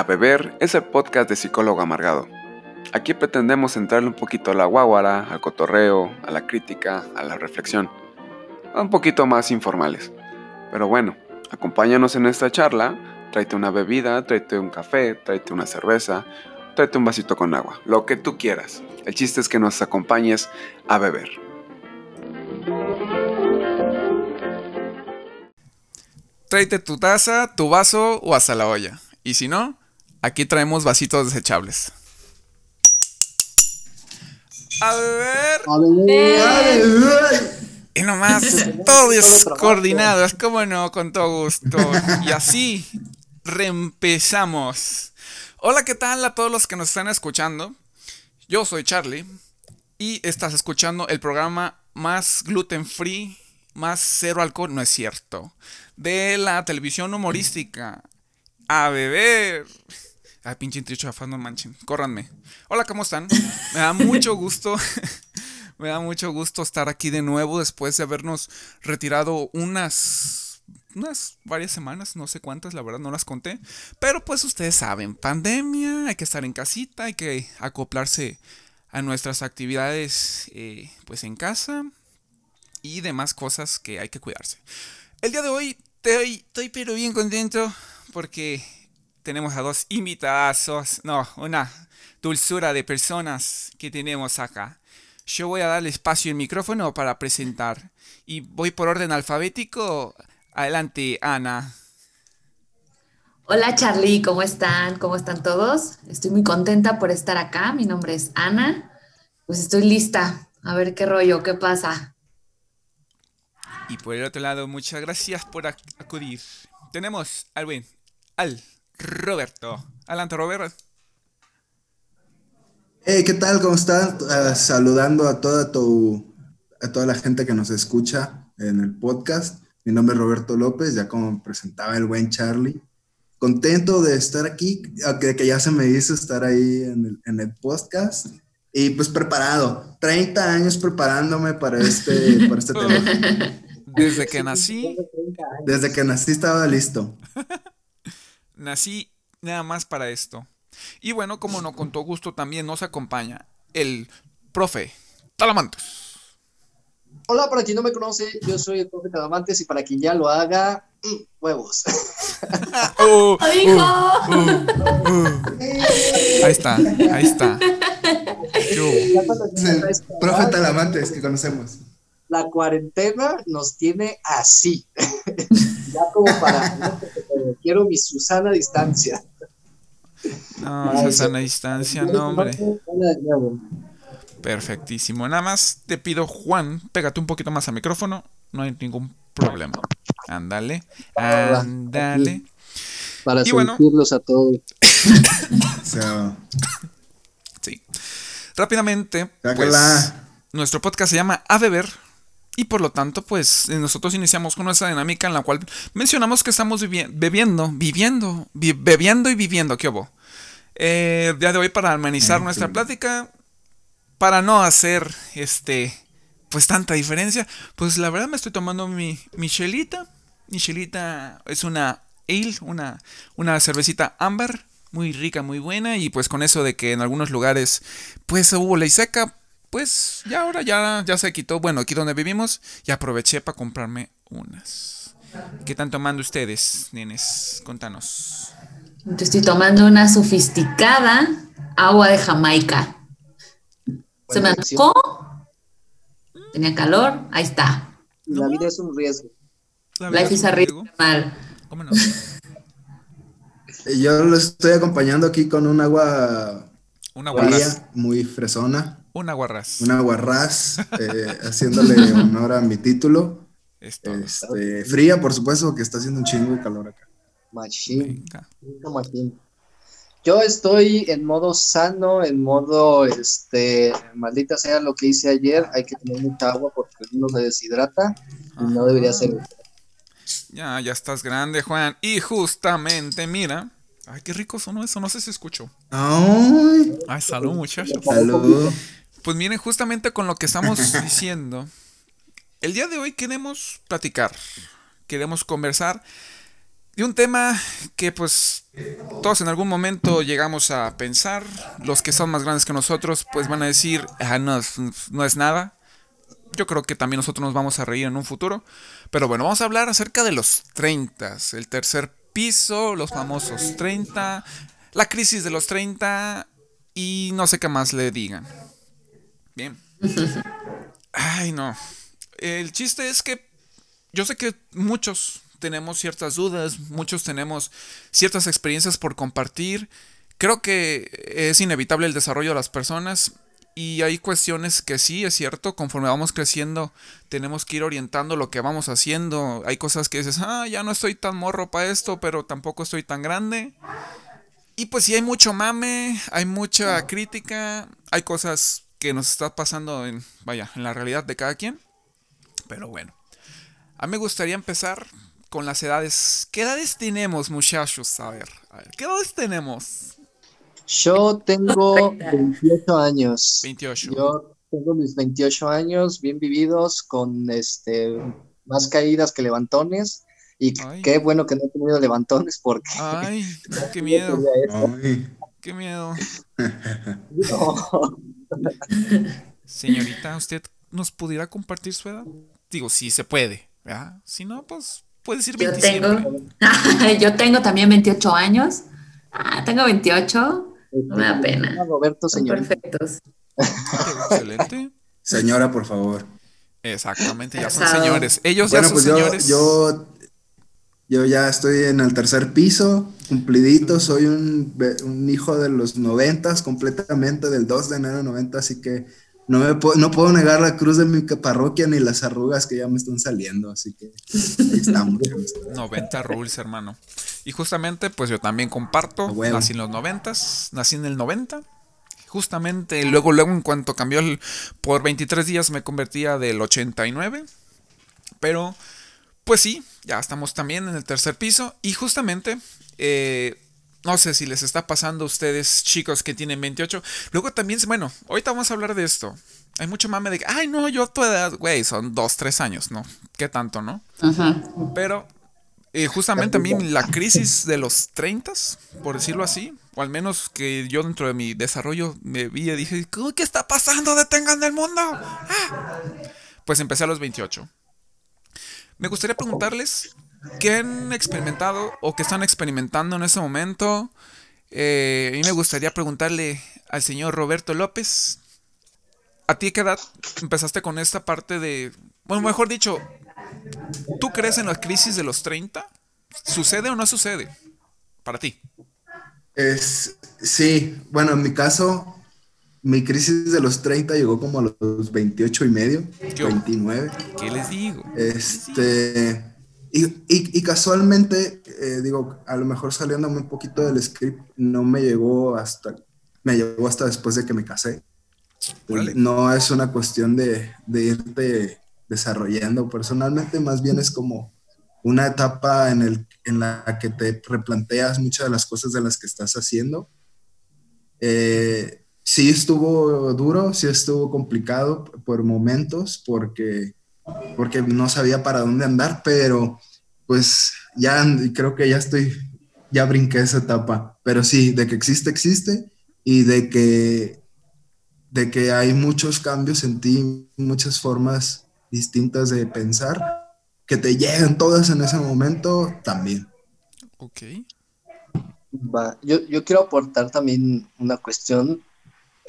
A Beber es el podcast de Psicólogo Amargado. Aquí pretendemos entrarle un poquito a la guaguara, al cotorreo, a la crítica, a la reflexión. Un poquito más informales. Pero bueno, acompáñanos en esta charla, tráete una bebida, tráete un café, tráete una cerveza, tráete un vasito con agua, lo que tú quieras. El chiste es que nos acompañes a beber. Tráete tu taza, tu vaso o hasta la olla. Y si no, aquí traemos vasitos desechables. A ver. Y nomás, todo descoordinado, es como no, con todo gusto. Y así, reempezamos. Hola, ¿qué tal a todos los que nos están escuchando? Yo soy Charlie y estás escuchando el programa más gluten free, más cero alcohol, no es cierto, de la televisión humorística. A beber. Ay, pinche intricho no manchen. Córranme. Hola, ¿cómo están? Me da mucho gusto. me da mucho gusto estar aquí de nuevo después de habernos retirado unas. unas varias semanas, no sé cuántas, la verdad no las conté. Pero pues ustedes saben, pandemia, hay que estar en casita, hay que acoplarse a nuestras actividades eh, pues en casa y demás cosas que hay que cuidarse. El día de hoy estoy, estoy pero bien contento porque tenemos a dos invitados, no, una dulzura de personas que tenemos acá. Yo voy a darle espacio el micrófono para presentar y voy por orden alfabético. Adelante, Ana. Hola Charlie, ¿cómo están? ¿Cómo están todos? Estoy muy contenta por estar acá. Mi nombre es Ana. Pues estoy lista. A ver qué rollo, qué pasa. Y por el otro lado, muchas gracias por acudir. Tenemos al buen al Roberto. Adelante, Roberto. Hey, ¿qué tal? ¿Cómo están? Ah, saludando a toda tu, a toda la gente que nos escucha en el podcast. Mi nombre es Roberto López, ya como presentaba el buen Charlie. Contento de estar aquí, que, que ya se me hizo estar ahí en el, en el, podcast. Y pues preparado, 30 años preparándome para este, para este tema. Desde que nací. Desde que nací estaba listo. Nací nada más para esto. Y bueno, como no, con todo gusto también nos acompaña el profe Talamantes. Hola, para quien no me conoce, yo soy el profe Talamantes y para quien ya lo haga, mm, huevos. Oh, oh, oh, ahí está, ahí está. profe Talamantes que conocemos. La cuarentena nos tiene así. ya como para quiero mi Susana a distancia. No, Susana a distancia, no, hombre. Perfectísimo. Nada más te pido, Juan, pégate un poquito más al micrófono. No hay ningún problema. Ándale, ándale. Para y a todos. sí. Rápidamente, pues, nuestro podcast se llama A Beber y por lo tanto, pues nosotros iniciamos con esa dinámica en la cual mencionamos que estamos bebiendo, viviendo, bebiendo y viviendo, ¿qué hubo? Eh, el día de hoy para amenizar nuestra plática, para no hacer este, pues tanta diferencia, pues la verdad me estoy tomando mi Michelita. Michelita es una ale, una, una cervecita ámbar, muy rica, muy buena, y pues con eso de que en algunos lugares pues hubo ley seca, pues ya ahora ya, ya se quitó. Bueno, aquí donde vivimos, y aproveché para comprarme unas. ¿Qué están tomando ustedes, nenes? Contanos. Te estoy tomando una sofisticada agua de Jamaica. Se me antojó. Tenía calor. Ahí está. La vida es un riesgo. La Life is a riesgo. Mal. ¿Cómo no? Yo lo estoy acompañando aquí con un agua una muy fresona. Un aguarrás. Un aguarrás, eh, haciéndole honor a mi título. Este, fría, por supuesto, que está haciendo un chingo de calor acá. Machín. Yo estoy en modo sano, en modo, este, maldita sea lo que hice ayer, hay que tener mucha agua porque uno se deshidrata y no debería ser. Ya, ya estás grande, Juan. Y justamente, mira. Ay, qué rico sonó eso, no sé si escucho. Ay, Ay salud, muchachos. Salud. Pues miren, justamente con lo que estamos diciendo, el día de hoy queremos platicar, queremos conversar. de un tema que pues todos en algún momento llegamos a pensar, los que son más grandes que nosotros pues van a decir, ah, no, no es nada. Yo creo que también nosotros nos vamos a reír en un futuro. Pero bueno, vamos a hablar acerca de los 30, el tercer piso, los famosos 30, la crisis de los 30 y no sé qué más le digan. Bien. Ay, no. El chiste es que yo sé que muchos tenemos ciertas dudas, muchos tenemos ciertas experiencias por compartir. Creo que es inevitable el desarrollo de las personas y hay cuestiones que sí, es cierto, conforme vamos creciendo tenemos que ir orientando lo que vamos haciendo. Hay cosas que dices, ah, ya no estoy tan morro para esto, pero tampoco estoy tan grande. Y pues sí hay mucho mame, hay mucha crítica, hay cosas que nos está pasando en, vaya, en la realidad de cada quien. Pero bueno, a mí me gustaría empezar con las edades. ¿Qué edades tenemos, muchachos? A ver, a ver ¿qué edades tenemos? Yo tengo 28 años. 28. Yo tengo mis 28 años bien vividos, con este más caídas que levantones. Y qué bueno que no he tenido levantones porque. Ay, qué miedo. Qué miedo. Señorita, ¿usted nos pudiera compartir su edad? Digo, si se puede. ¿verdad? Si no, pues puede decir 27. Yo tengo, yo tengo también 28 años. Ah, tengo 28. No me da pena. Roberto, señor. Perfectos. Excelente. Señora, por favor. Exactamente, ya son señores. Ellos ya son pues señores. Yo, yo, ya estoy en el tercer piso, cumplidito. Soy un, un hijo de los noventas, completamente del 2 de enero de 90, así que no, me puedo, no puedo negar la cruz de mi parroquia ni las arrugas que ya me están saliendo, así que ahí estamos. 90 rules, hermano. Y justamente, pues yo también comparto, nací en los 90, nací en el 90. Justamente, luego, luego, en cuanto cambió el, por 23 días me convertía del 89. Pero, pues sí, ya estamos también en el tercer piso. Y justamente, eh, no sé si les está pasando a ustedes, chicos que tienen 28. Luego también, bueno, ahorita vamos a hablar de esto. Hay mucho mame de que, ay, no, yo a tu edad, güey, son 2, 3 años, ¿no? ¿Qué tanto, no? Ajá. Pero eh, justamente a mí la crisis de los 30, por decirlo así, o al menos que yo dentro de mi desarrollo me vi y dije, ¿qué está pasando? Detengan el mundo. Ah. Pues empecé a los 28. Me gustaría preguntarles ¿Qué han experimentado o qué están experimentando en ese momento? Eh, a mí me gustaría preguntarle al señor Roberto López, ¿a ti qué edad empezaste con esta parte de, bueno, mejor dicho, ¿tú crees en la crisis de los 30? ¿Sucede o no sucede para ti? Es, sí, bueno, en mi caso, mi crisis de los 30 llegó como a los 28 y medio, 29. ¿Qué les digo? Este, y, casualmente, eh, digo, a lo mejor saliéndome un poquito del script, no me llegó hasta, me llegó hasta después de que me casé. No es una cuestión de, de, irte desarrollando personalmente, más bien es como una etapa en, el, en la que te replanteas muchas de las cosas de las que estás haciendo. Eh, sí estuvo duro, sí estuvo complicado por momentos, porque porque no sabía para dónde andar, pero pues ya creo que ya estoy, ya brinqué esa etapa, pero sí, de que existe, existe, y de que, de que hay muchos cambios en ti, muchas formas distintas de pensar, que te llegan todas en ese momento también. Ok. Va. Yo, yo quiero aportar también una cuestión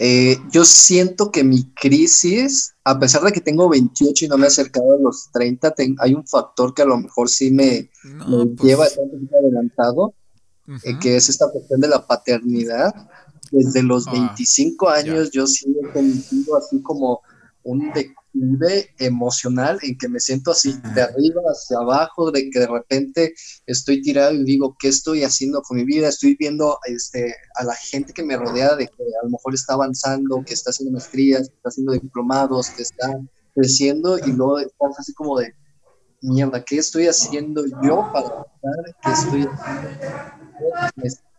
eh, yo siento que mi crisis, a pesar de que tengo 28 y no me he acercado a los 30, hay un factor que a lo mejor sí me, pues. lleva a estar un poquito adelantado, eh, que es esta cuestión de la paternidad. Desde los 25 ah, años yo sí he sentido así como un declive emocional en que me siento así de arriba hacia abajo, de que de repente estoy tirado y digo, ¿qué estoy haciendo con mi vida? Estoy viendo este, a la gente que me rodea de que a lo mejor está avanzando, que está haciendo maestrías, que está haciendo diplomados, que está creciendo y luego estás así como de, mierda, ¿qué estoy haciendo yo para que estoy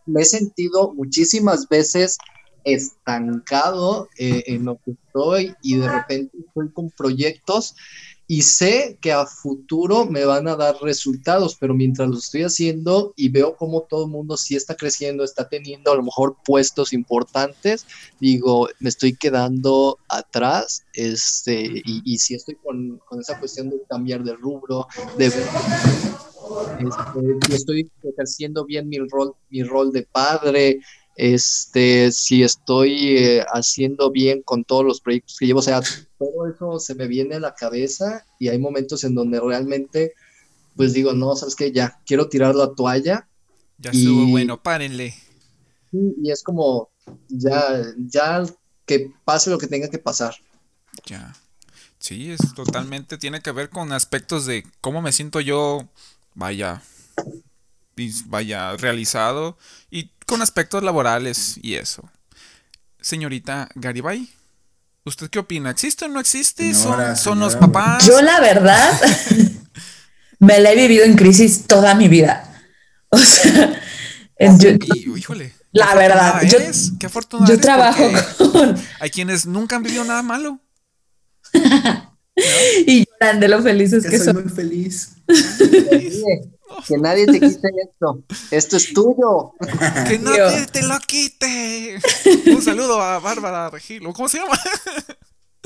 me he sentido muchísimas veces estancado eh, en lo que estoy y de repente estoy con proyectos y sé que a futuro me van a dar resultados, pero mientras lo estoy haciendo y veo cómo todo el mundo sí está creciendo, está teniendo a lo mejor puestos importantes, digo, me estoy quedando atrás, este, y, y sí estoy con, con esa cuestión de cambiar de rubro, de ver este, si estoy ejerciendo bien mi rol, mi rol de padre, este, si estoy eh, haciendo bien con todos los proyectos que llevo, o sea, todo eso se me viene a la cabeza y hay momentos en donde realmente, pues digo, no, sabes que ya quiero tirar la toalla. Ya estuvo bueno, párenle. Y es como, ya, ya que pase lo que tenga que pasar. Ya. Sí, es totalmente, tiene que ver con aspectos de cómo me siento yo, vaya, vaya, realizado y con aspectos laborales y eso. Señorita Garibay, ¿usted qué opina? ¿Existe o no existe? ¿Son, los papás? Yo la verdad me la he vivido en crisis toda mi vida. O sea, híjole. La verdad, yo, qué afortunada yo trabajo con... Hay quienes nunca han vivido nada malo. y lloran de lo felices que, soy muy feliz. Que nadie te quite esto. Esto es tuyo. Que nadie te lo quite. Un saludo a Bárbara Regil. ¿Cómo se llama?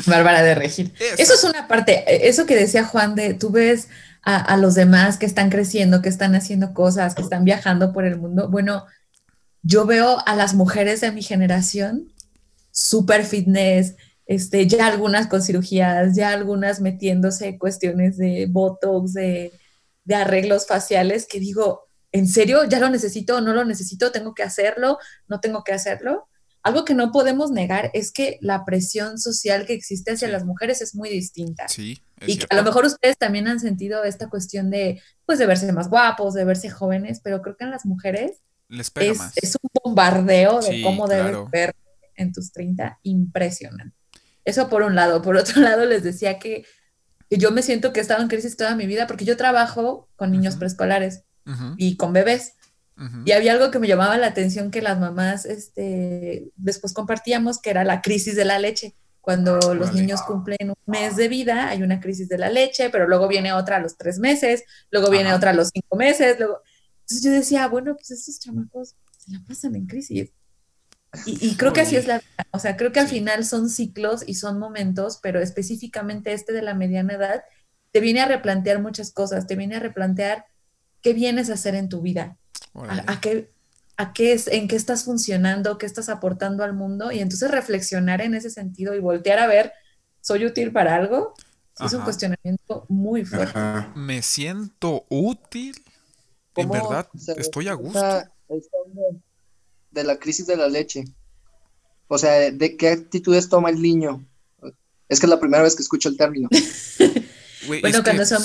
Bárbara de Regil. Eso. es una parte, eso que decía Juan de, tú ves a, los demás que están creciendo, que están haciendo cosas, que están viajando por el mundo. Bueno, yo veo a las mujeres de mi generación súper fitness, este, ya algunas con cirugías, ya algunas metiéndose cuestiones de botox, de de arreglos faciales que digo, ¿en serio? ¿Ya lo necesito o no lo necesito? ¿Tengo que hacerlo? ¿No tengo que hacerlo? Algo que no podemos negar es que la presión social que existe hacia las mujeres es muy distinta. Sí. y a lo mejor ustedes también han sentido esta cuestión de, pues, de verse más guapos, de verse jóvenes, pero creo que en las mujeres es, es, un bombardeo de cómo debes ver en tus 30 impresionante. Eso por un lado. Por otro lado, les decía que yo me siento que he estado en crisis toda mi vida porque yo trabajo con niños preescolares y con bebés. Y había algo que me llamaba la atención que las mamás este, después compartíamos, que era la crisis de la leche. Cuando los niños cumplen un mes de vida, hay una crisis de la leche, pero luego viene otra a los tres meses, luego viene otra a los cinco meses. Luego... Entonces yo decía, bueno, pues estos chamacos se la pasan en crisis. Y, creo que así es la vida. O sea, creo que al final son ciclos y son momentos, pero específicamente este de la mediana edad te viene a replantear muchas cosas, te viene a replantear qué vienes a hacer en tu vida, a, qué, a qué es, en qué estás funcionando, qué estás aportando al mundo y entonces reflexionar en ese sentido y voltear a ver, ¿soy útil para algo? Es un cuestionamiento muy fuerte. Me siento útil. En verdad, estoy a gusto de la crisis de la leche. O sea, ¿de qué actitudes toma el niño? Es que es la primera vez que escucho el término. bueno, cuando son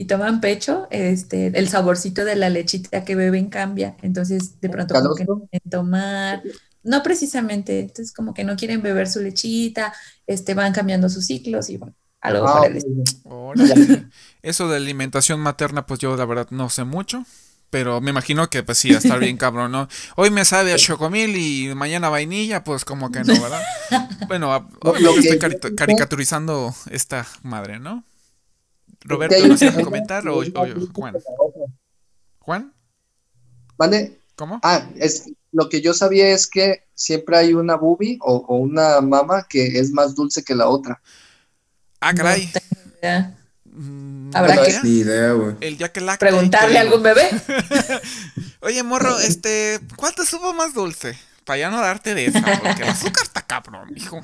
y toman pecho, este, el saborcito de la lechita que beben cambia. Entonces, de pronto como que no quieren tomar. No precisamente, entonces como que no quieren beber su lechita, este, van cambiando sus ciclos y bueno, algo ah, Eso de alimentación materna, pues yo la verdad no sé mucho. Pero me imagino que pues sí, a estar bien cabrón, ¿no? Hoy me sabe a chocomil y mañana vainilla, pues como que no, ¿verdad? Bueno, lo que estoy caricaturizando esta madre, ¿no? Roberto, ¿no a comentar o, Juan? ¿Juan? ¿Vale? ¿Cómo? Ah, es, lo que yo sabía es que siempre hay una bubi o, una mama que es más dulce que la otra. Ah, caray. Mm, ¿Habrá que? idea, güey. El día que la Preguntarle a algún bebé. Oye, morro, este, ¿cuál te subo más dulce? Para ya no darte de esa, porque el azúcar está cabrón, hijo.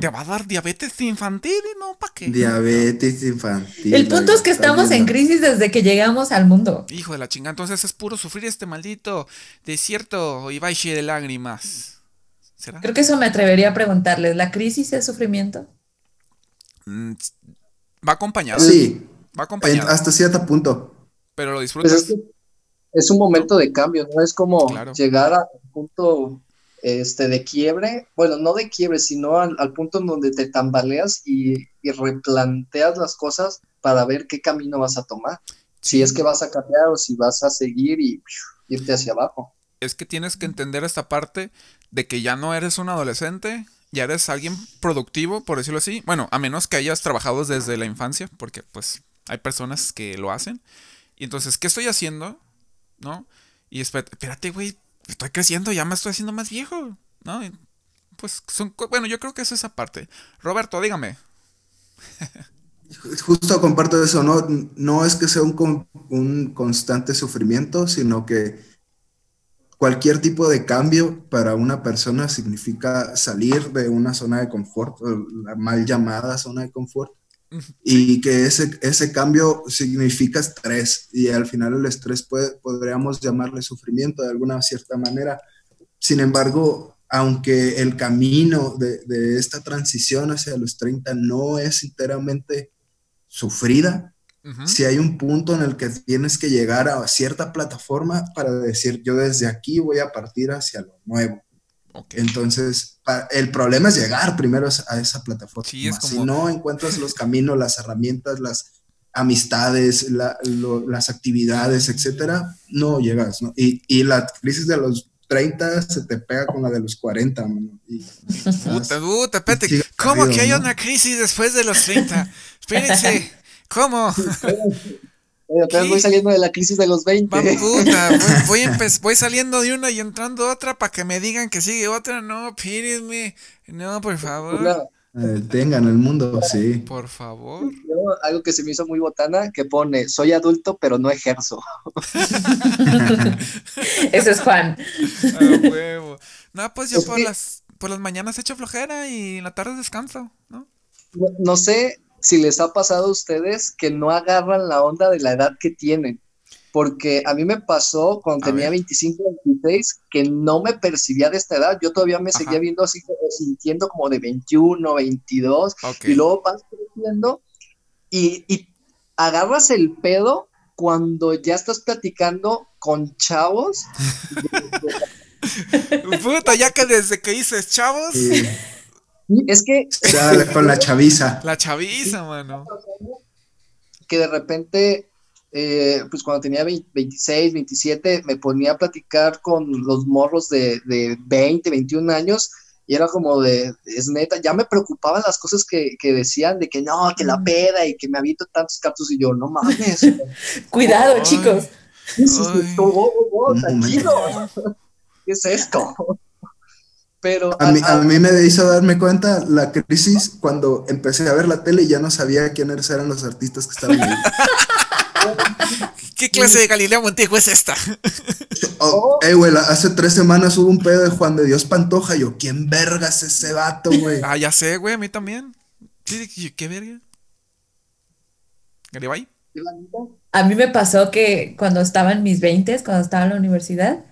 te va a dar diabetes infantil y no, ¿para qué? Diabetes infantil. El punto es que estamos en crisis desde que llegamos al mundo. Hijo de la chingada, entonces es puro sufrir este maldito desierto y baile de lágrimas. ¿Será? Creo que eso me atrevería a preguntarles. ¿La crisis es sufrimiento? Va acompañado. Sí. Va acompañado. hasta cierto punto. Pero lo disfrutas. Pues es, un momento de cambio, ¿no? Es como llegar a un punto este, de quiebre, bueno, no de quiebre, sino al, punto en donde te tambaleas y, replanteas las cosas para ver qué camino vas a tomar. Si es que vas a cambiar o si vas a seguir y irte hacia abajo. Es que tienes que entender esta parte de que ya no eres un adolescente ya eres alguien productivo, por decirlo así. Bueno, a menos que hayas trabajado desde la infancia, porque pues hay personas que lo hacen. Y entonces, ¿qué estoy haciendo? ¿No? Y espérate, güey, estoy creciendo, ya me estoy haciendo más viejo, ¿no? pues son, bueno, yo creo que es esa parte. Roberto, dígame. Justo comparto eso, ¿no? No es que sea un, un constante sufrimiento, sino que cualquier tipo de cambio para una persona significa salir de una zona de confort, la mal llamada zona de confort, y que ese, ese cambio significa estrés, y al final el estrés puede, podríamos llamarle sufrimiento de alguna cierta manera. Sin embargo, aunque el camino de, de esta transición hacia los 30 no es enteramente sufrida, si hay un punto en el que tienes que llegar a cierta plataforma para decir, yo desde aquí voy a partir hacia lo nuevo. Entonces, el problema es llegar primero a esa plataforma. Si no encuentras los caminos, las herramientas, las amistades, las actividades, etcétera, no llegas. Y, y, la crisis de los 30 se te pega con la de los 40. puta, puta, espérate. ¿Cómo que hay una crisis después de los 30? Espérense. ¿Cómo? voy saliendo de la crisis de los 20. puta, voy, voy, saliendo de una y entrando otra para que me digan que sigue otra. No, pídenme. No, por favor. Eh, tengan el mundo, sí. Por favor. algo que se me hizo muy botana, que pone, soy adulto, pero no ejerzo. Ese es Juan. A huevo. No, pues yo por, las, por las mañanas echo flojera y en la tarde descanso, ¿no? No sé, si les ha pasado a ustedes que no agarran la onda de la edad que tienen. Porque a mí me pasó cuando tenía 25, 26, que no me percibía de esta edad. Yo todavía me seguía viendo así, sintiendo como de 21, 22. Y luego vas creciendo y, y agarras el pedo cuando ya estás platicando con chavos. Puta, ya que desde que dices chavos. Es que. con la chaviza. La chaviza, mano. Que de repente, eh, pues cuando tenía 26, 27, me ponía a platicar con los morros de, de 20, 21 años. Y era como de, es neta, ya me preocupaban las cosas que, decían de que no, que la peda y que me aviento tantos captos y yo, no mames. Cuidado, chicos. tranquilo. ¿Qué es esto? Pero a, mí, a, mí, me hizo darme cuenta la crisis cuando empecé a ver la tele y ya no sabía quiénes eran los artistas que estaban ahí. ¿Qué clase de Galileo Montijo es esta? Oh, eh, güey, hace tres semanas hubo un pedo de Juan de Dios Pantoja. Yo, ¿quién vergas es ese vato, güey? Ah, ya sé, güey, a mí también. ¿Qué verga? ¿Garibay? A mí me pasó que cuando estaba en mis 20, cuando estaba en la universidad,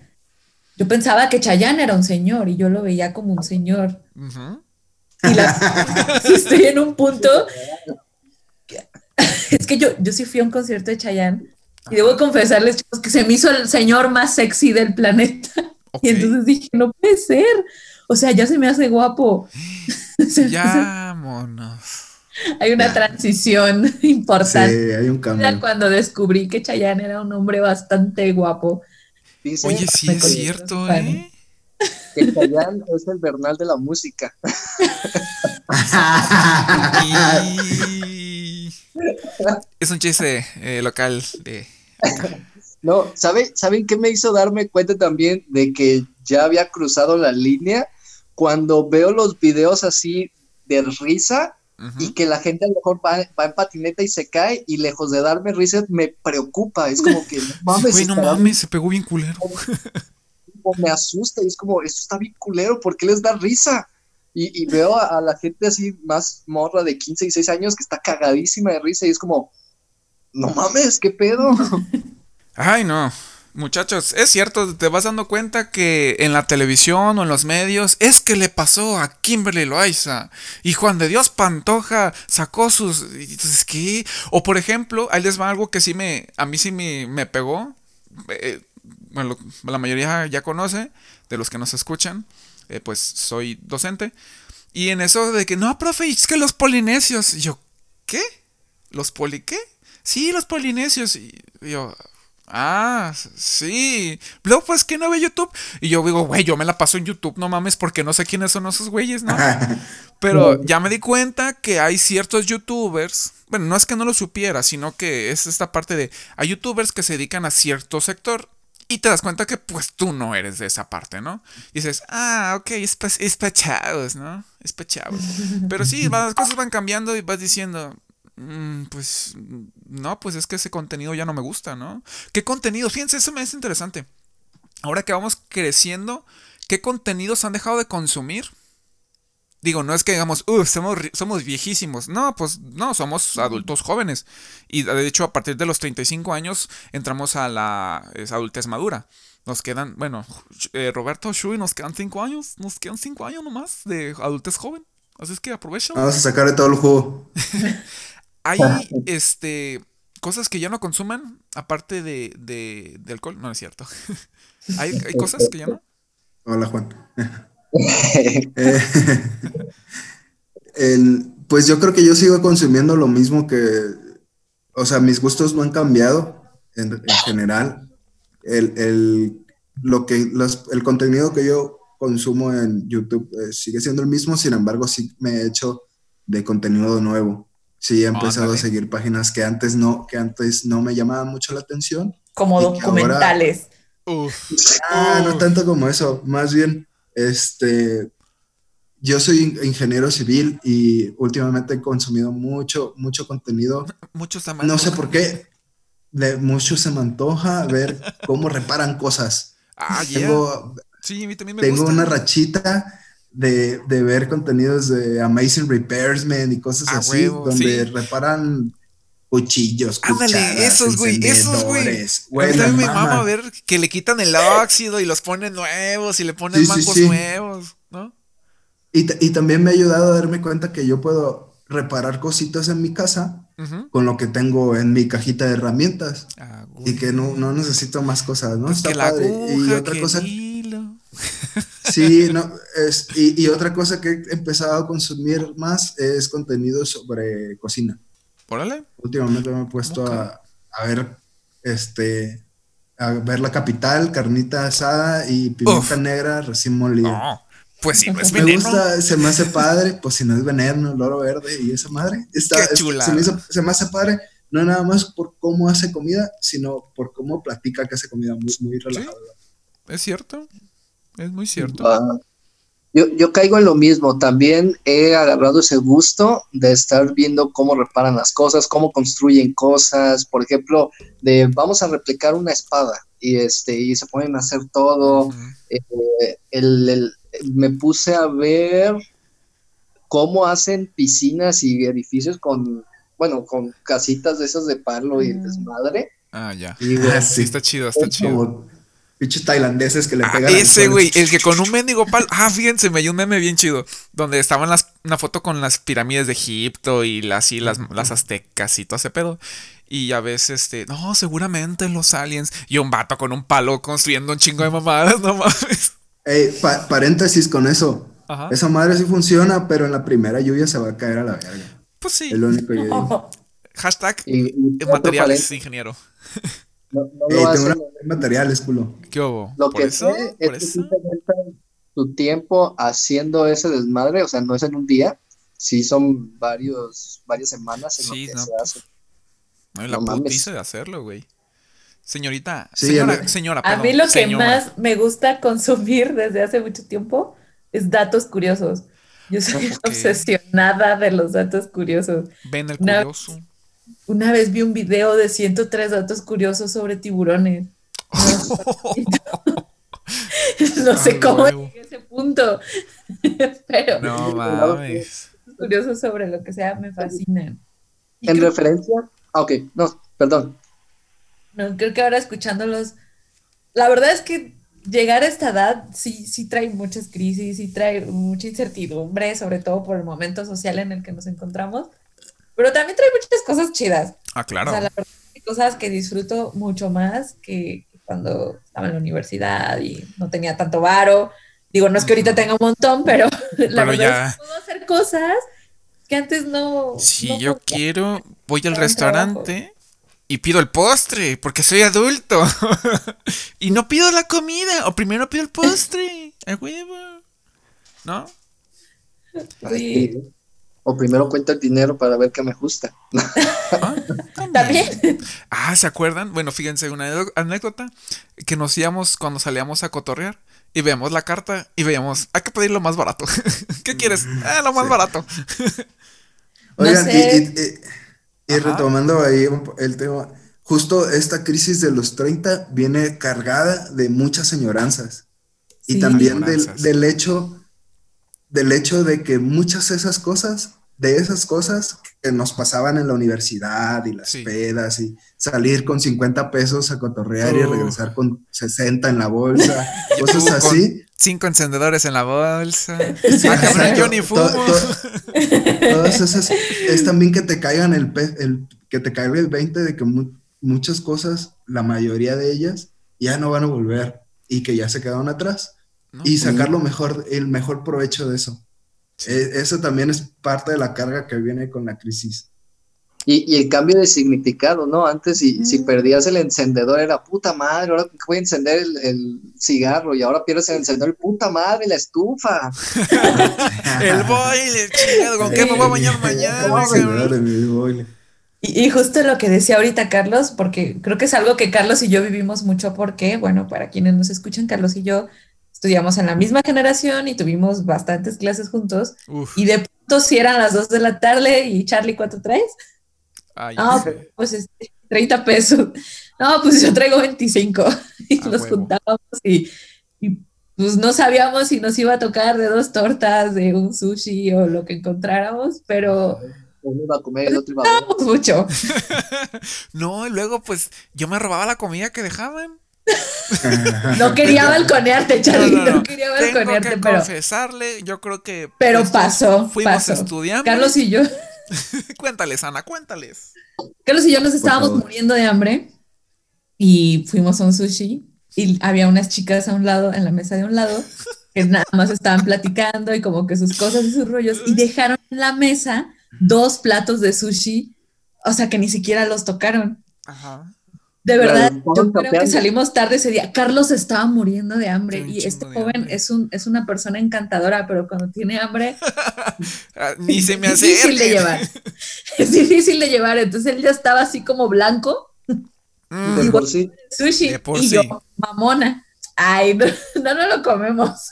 yo pensaba que Chayanne era un señor y yo lo veía como un señor. Y estoy en un punto. es que yo, yo sí fui a un concierto de Chayanne y debo confesarles, chicos, que se me hizo el señor más sexy del planeta. Y entonces dije, no puede ser. O sea, ya se me hace guapo. ya, monos. Hay una transición importante. Sí, hay un cambio. Cuando descubrí que Chayanne era un hombre bastante guapo. Oye, sí es cierto, ¿eh? Que Chayanne es el Bernal de la música. Es un chiste eh, local de... No, ¿sabe, ¿saben qué me hizo darme cuenta también de que ya había cruzado la línea? Cuando veo los videos así de risa y que la gente a lo mejor va, en patineta y se cae y lejos de darme risa me preocupa, es como que no mames. no mames, se pegó bien culero. me asusta y es como, esto está bien culero, ¿por qué les da risa? Y, veo a, la gente así más morra de 15 y 6 años que está cagadísima de risa y es como, no mames, ¿qué pedo? Ay, no. Muchachos, es cierto, te vas dando cuenta que en la televisión o en los medios es que le pasó a Kimberly Loaiza y Juan de Dios Pantoja sacó sus... Entonces, ¿qué? O por ejemplo, ahí les va algo que sí me... A mí sí me, me pegó. Eh, bueno, la mayoría ya conoce, de los que nos escuchan, eh, pues soy docente. Y en eso de que, no, profe, es que los polinesios. Y yo, ¿qué? ¿Los poli qué? Sí, los polinesios. Y yo, Ah, sí. Luego, pues, que no ve YouTube? Y yo digo, güey, yo me la paso en YouTube, no mames, porque no sé quiénes son esos güeyes, ¿no? Pero ya me di cuenta que hay ciertos YouTubers. Bueno, no es que no lo supiera, sino que es esta parte de. Hay YouTubers que se dedican a cierto sector. Y te das cuenta que, pues, tú no eres de esa parte, ¿no? Y dices, ah, ok, es, es pechados, ¿no? Es pechados. Pero sí, las cosas van cambiando y vas diciendo, pues no, pues es que ese contenido ya no me gusta, ¿no? ¿Qué contenido? Fíjense, eso me es interesante. Ahora que vamos creciendo, ¿qué contenidos han dejado de consumir? Digo, no es que digamos, uff, somos, somos viejísimos. No, pues no, somos adultos jóvenes. Y de hecho, a partir de los 35 años entramos a la adultez madura. Nos quedan, bueno, eh, Roberto Shui, nos quedan 5 años. Nos quedan 5 años nomás de adultez joven. Así es que aprovecho. Vamos a sacar de todo el juego. Hay este cosas que ya no consuman, aparte de, de, alcohol. No, es cierto. ¿Hay, cosas que ya no? Hola, Juan. Eh, pues yo creo que yo sigo consumiendo lo mismo que. O sea, mis gustos no han cambiado en, general. El, lo que, el contenido que yo consumo en YouTube eh, sigue siendo el mismo, sin embargo, sí me he hecho de contenido nuevo. Sí, he empezado a seguir páginas que antes no, que antes no me llamaban mucho la atención. Como documentales. Ah, no tanto como eso, más bien, este, yo soy ingeniero civil y últimamente he consumido mucho, mucho contenido. Mucho se No sé por qué, de mucho se me antoja ver cómo reparan cosas. Ah, Tengo, sí, a mí también me tengo una rachita de, de, ver contenidos de Amazing Repairsman y cosas ah, así, donde reparan cuchillos, Ándale, esos, güey, esos, güey. A mí me mama ver que le quitan el óxido y los ponen nuevos y le ponen sí, nuevos, ¿no? Y, y, también me ha ayudado a darme cuenta que yo puedo reparar cositas en mi casa con lo que tengo en mi cajita de herramientas. Ah, y que no, no, necesito más cosas, ¿no? Pues Está padre. y otra cosa. Sí, no, es, y, otra cosa que he empezado a consumir más es contenido sobre cocina. Órale. Últimamente me he puesto a, ver, este, a ver la capital, carnita asada y pimienta negra recién molida. pues si no es veneno. Me gusta, se me hace padre, pues si no es veneno, el oro verde y esa madre. Está, chula. se, me se, me hace padre, no nada más por cómo hace comida, sino por cómo platica que hace comida muy, muy relajado. Es cierto. Es muy cierto. Ah, yo, yo, caigo en lo mismo. También he agarrado ese gusto de estar viendo cómo reparan las cosas, cómo construyen cosas. Por ejemplo, de vamos a replicar una espada y este y se ponen a hacer todo. Eh, el, me puse a ver cómo hacen piscinas y edificios con, bueno, con casitas de esas de palo y mm. desmadre. Ah, ya. sí, está chido, está chido. Bichos tailandeses que le ah, pegan. ese, güey, el que con un mendigo palo. Ah, fíjense, me dio un meme bien chido. Donde estaban las, una foto con las pirámides de Egipto y las, y las, las aztecas y todo ese pedo. Y a veces, este, no, seguramente los aliens. Y un vato con un palo construyendo un chingo de mamadas, no mames. Ey, paréntesis con eso. Esa madre sí funciona, pero en la primera lluvia se va a caer a la verga. Pues sí. El único yo Hashtag materiales ingeniero. No, no lo hacen, materiales, culo. ¿Qué hubo? Lo que sé es que si tu tiempo haciendo ese desmadre, o sea, no es en un día, sí son varios, varias semanas en sí, lo que no, se hace. No, la putiza de hacerlo, güey. Señorita, señora, señora, A mí lo que más me gusta consumir desde hace mucho tiempo es datos curiosos. Yo soy obsesionada de los datos curiosos. Ven el curioso. Una vez vi un video de 103 datos curiosos sobre tiburones. no sé cómo llegué a ese punto, pero no mames. curiosos sobre lo que sea me fascinan. ¿En referencia? Ah, ok, no, perdón. No, creo que ahora escuchándolos, la verdad es que llegar a esta edad sí, sí trae muchas crisis, sí trae mucha incertidumbre, sobre todo por el momento social en el que nos encontramos. Pero también trae muchas cosas chidas. Ah, claro. O sea, la verdad, hay cosas que disfruto mucho más que cuando estaba en la universidad y no tenía tanto varo. Digo, no es que ahorita tenga un montón, pero, la verdad es que puedo hacer cosas que antes no. Si yo quiero, voy al restaurante y pido el postre, porque soy adulto. y no pido la comida, o primero pido el postre, el huevo. ¿No? Sí. O primero cuento el dinero para ver qué me gusta. ¿Ah? ¿También? Ah, ¿se acuerdan? Bueno, fíjense, una anécdota que nos íbamos cuando salíamos a cotorrear y veíamos la carta y veíamos, hay que pedir lo más barato. ¿Qué quieres? Ah, lo más barato. Oigan, y, retomando ahí el tema, justo esta crisis de los 30 viene cargada de muchas señoranzas. y también del, del, hecho, del hecho de que muchas de esas cosas, de esas cosas que nos pasaban en la universidad y las pedas y salir con 50 pesos a cotorrear y regresar con 60 en la bolsa, cosas así. Cinco encendedores en la bolsa. ah, yo ni fumo. todas esas, es también que te caigan el, el que te caiga el 20 de que muchas cosas, la mayoría de ellas, ya no van a volver y que ya se quedaron atrás. Y sacar lo mejor, el mejor provecho de eso. E, eso también es parte de la carga que viene con la crisis. Y, el cambio de significado, ¿no? Antes, si, si, perdías el encendedor, era puta madre, ahora voy a encender el, cigarro, y ahora pierdes el encendedor, puta madre, la estufa. el boiler, chingado, ¿con qué me voy a bañar mañana? Y, y, justo lo que decía ahorita Carlos, porque creo que es algo que Carlos y yo vivimos mucho, porque, bueno, para quienes nos escuchan, Carlos y yo estudiamos en la misma generación y tuvimos bastantes clases juntos. Y de pronto, si eran las 2 de la tarde y Charlie, ¿cuánto traes? ah, pues 30 este, pesos. No, pues yo traigo 25. Y nos juntábamos y, pues no sabíamos si nos iba a tocar de dos tortas, de un sushi o lo que encontráramos, pero... Uno iba a comer, el otro iba a mucho. no, y luego pues yo me robaba la comida que dejaban. No quería balconearte, Charlie, no, quería balconearte, Tengo que pero confesarle, yo creo que Pero pasó, fuimos pasó. estudiando. Carlos y yo cuéntales, Ana, cuéntales. Carlos y yo nos estábamos muriendo de hambre y fuimos a un sushi y había unas chicas a un lado, en la mesa de un lado, que nada más estaban platicando y como que sus cosas y sus rollos y dejaron en la mesa dos platos de sushi, o sea que ni siquiera los tocaron. Ajá. De verdad, yo creo que salimos tarde ese día. Carlos estaba muriendo de hambre y este joven es, un, es una persona encantadora, pero cuando tiene hambre... Ah, ni se me hace. Es difícil de llevar. Es difícil de llevar. Entonces él ya estaba así como blanco. Mm. por sí. Sushi. y yo, mamona. Ay, no, no, lo comemos.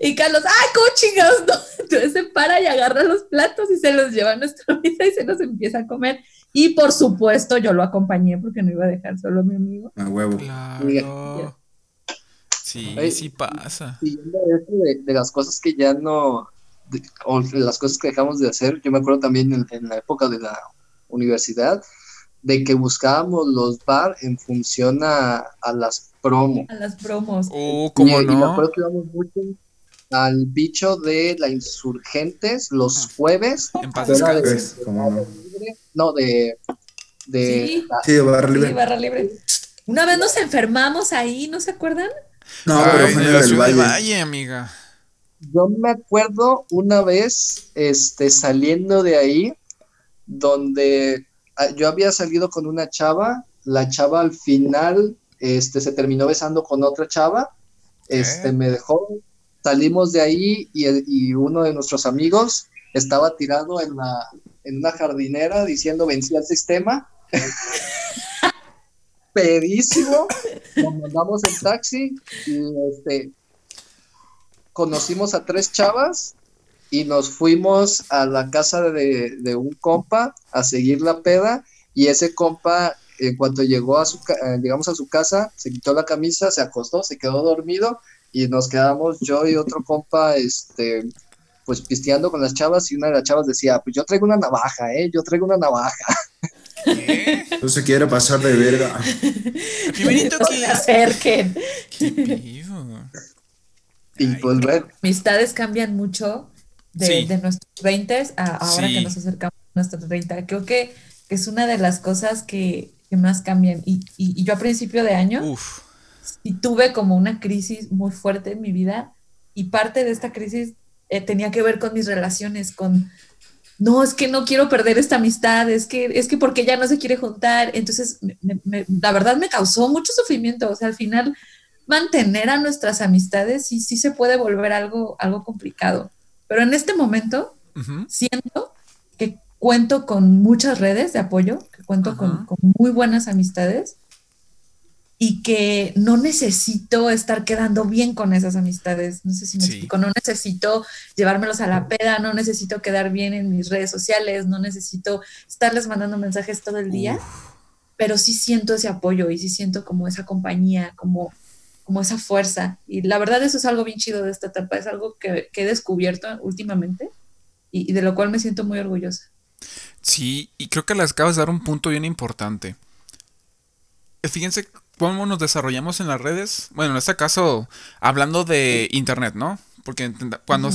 Y Carlos, ¡ay, cómo chingados! No. Entonces se para y agarra los platos y se los lleva a nuestra mesa y se los empieza a comer. Y por supuesto, yo lo acompañé porque no iba a dejar solo a mi amigo. A huevo. Claro. Sí, sí pasa. Y de, de, las cosas que ya no, o las cosas que dejamos de hacer, yo me acuerdo también en, la época de la universidad, de que buscábamos los bar en función a, las promos. A las promos. Oh, ¿cómo no? Y me acuerdo que íbamos mucho al bicho de la Insurgentes los ah. jueves. En paz no, de. de sí, barra libre. Sí, barra libre. Una vez nos enfermamos ahí, ¿no se acuerdan? No, pero fue en la ciudad del valle. amiga. Yo me acuerdo una vez este, saliendo de ahí, donde ah, yo había salido con una chava, la chava al final este, se terminó besando con otra chava, este, me dejó, salimos de ahí y, y, uno de nuestros amigos estaba tirado en la, en una jardinera diciendo vencí al sistema. Pedísimo. Nos mandamos el taxi y este, conocimos a tres chavas y nos fuimos a la casa de, un compa a seguir la peda y ese compa en cuanto llegó a su eh, llegamos a su casa se quitó la camisa se acostó se quedó dormido y nos quedamos yo y otro compa este pues pisteando con las chavas y una de las chavas decía, pues yo traigo una navaja, ¿eh? Yo traigo una navaja. ¿Qué? No se quiere pasar de verga. Primerito que se acerquen. y pues bueno. Amistades cambian mucho de, nuestros 20 a ahora que nos acercamos a nuestros 30. Creo que es una de las cosas que, más cambian. Y, y, yo a principio de año y tuve como una crisis muy fuerte en mi vida y parte de esta crisis eh, tenía que ver con mis relaciones, con, no, es que no quiero perder esta amistad, es que, es que porque ella no se quiere juntar. Entonces, la verdad me causó mucho sufrimiento. O sea, al final, mantener a nuestras amistades sí, sí se puede volver algo, algo complicado. Pero en este momento, siento que cuento con muchas redes de apoyo, que cuento con, con muy buenas amistades y que no necesito estar quedando bien con esas amistades. No sé si me explico. No necesito llevármelos a la peda, no necesito quedar bien en mis redes sociales, no necesito estarles mandando mensajes todo el día, pero sí siento ese apoyo y sí siento como esa compañía, como, como esa fuerza. Y la verdad eso es algo bien chido de esta etapa, es algo que, he descubierto últimamente y, y de lo cual me siento muy orgullosa. Sí, y creo que les acabas de dar un punto bien importante. Fíjense cómo nos desarrollamos en las redes. Bueno, en este caso, hablando de internet, ¿no? Porque cuando,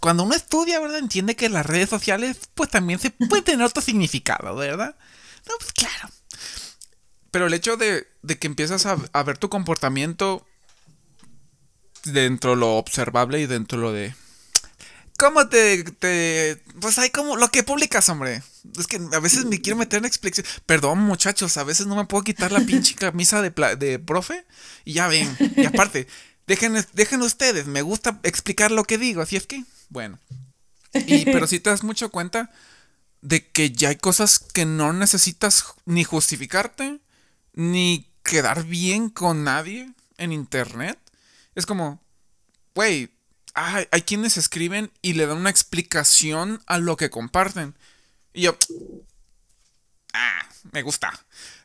cuando uno estudia, ¿verdad? Entiende que las redes sociales, pues también se puede tener otro significado, ¿verdad? No, pues claro. Pero el hecho de, que empiezas a, a, ver tu comportamiento dentro de lo observable y dentro de lo de ¿Cómo te, te, Pues hay como lo que publicas, hombre. Es que a veces me quiero meter en explicación. Perdón, muchachos, a veces no me puedo quitar la pinche camisa de, de profe. Y ya ven. Y aparte, dejen, dejen ustedes, me gusta explicar lo que digo, así es que, bueno. Y, pero si te das mucho cuenta de que ya hay cosas que no necesitas ni justificarte, ni quedar bien con nadie en internet. Es como, güey, hay, hay quienes escriben y le dan una explicación a lo que comparten. Y yo, ah, me gusta.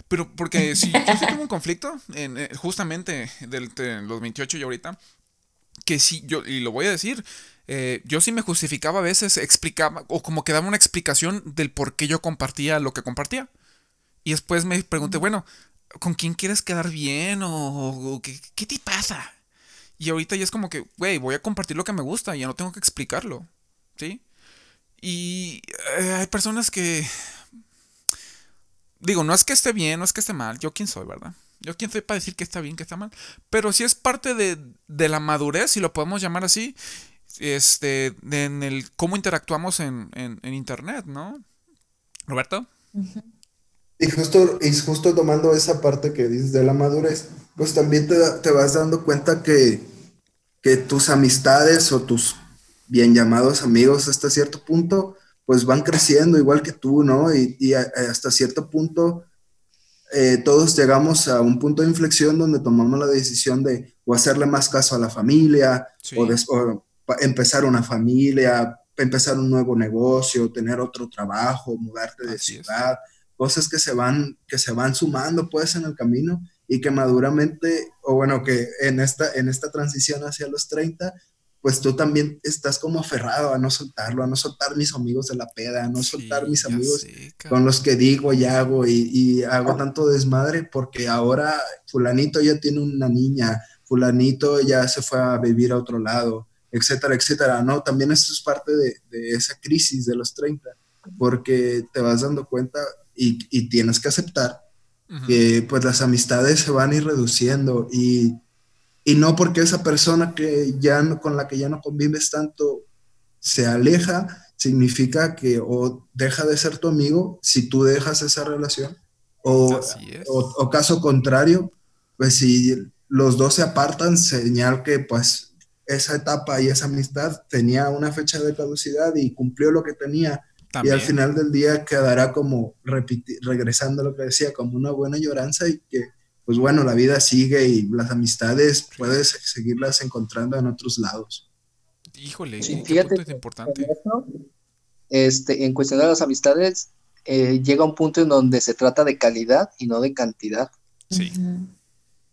Pero porque si yo sí tengo un conflicto, en, eh, justamente del, de los 28 y ahorita, que sí, yo, y lo voy a decir, eh, yo sí me justificaba a veces, explicaba, o como que daba una explicación del por qué yo compartía lo que compartía. Y después me pregunté, bueno, ¿con quién quieres quedar bien? ¿O, qué, qué, te pasa? Y ahorita ya es como que, güey, voy a compartir lo que me gusta, ya no tengo que explicarlo. ¿Sí? Y eh, hay personas que... Digo, no es que esté bien, no es que esté mal, yo quién soy, ¿verdad? Yo quién soy para decir que está bien, que está mal. Pero sí es parte de, la madurez, si lo podemos llamar así, este, en el cómo interactuamos en, Internet, ¿no? Roberto. Y justo, y justo tomando esa parte que dices de la madurez, pues también te, te vas dando cuenta que que tus amistades o tus bien llamados amigos hasta cierto punto, pues van creciendo igual que tú, ¿no? Y, hasta cierto punto eh, todos llegamos a un punto de inflexión donde tomamos la decisión de o hacerle más caso a la familia, o, empezar una familia, empezar un nuevo negocio, tener otro trabajo, mudarte de ciudad, cosas que se van que se van sumando pues en el camino y que maduramente, o bueno, que en esta, en esta transición hacia los 30, pues tú también estás como aferrado a no soltarlo, a no soltar mis amigos de la peda, a no soltar mis amigos con los que digo y hago y, hago tanto desmadre porque ahora fulanito ya tiene una niña, fulanito ya se fue a vivir a otro lado, etcétera, etcétera, ¿no? También eso es parte de, esa crisis de los 30, porque te vas dando cuenta y, y tienes que aceptar que pues las amistades se van a ir reduciendo y, no porque esa persona que ya no, con la que ya no convives tanto se aleja, significa que o deja de ser tu amigo si tú dejas esa relación o, o, caso contrario, pues si los dos se apartan, señal que pues esa etapa y esa amistad tenía una fecha de caducidad y cumplió lo que tenía y al final del día quedará como regresando a lo que decía, como una buena lloranza y que, pues bueno, la vida sigue y las amistades puedes seguirlas encontrando en otros lados. Híjole, sí, fíjate, es importante. este, en cuestión de las amistades, eh, llega un punto en donde se trata de calidad y no de cantidad. Sí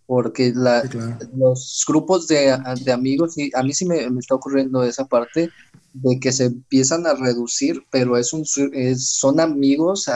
porque los grupos de, amigos, y a mí sí me, está ocurriendo esa parte de que se empiezan a reducir, pero es un, son amigos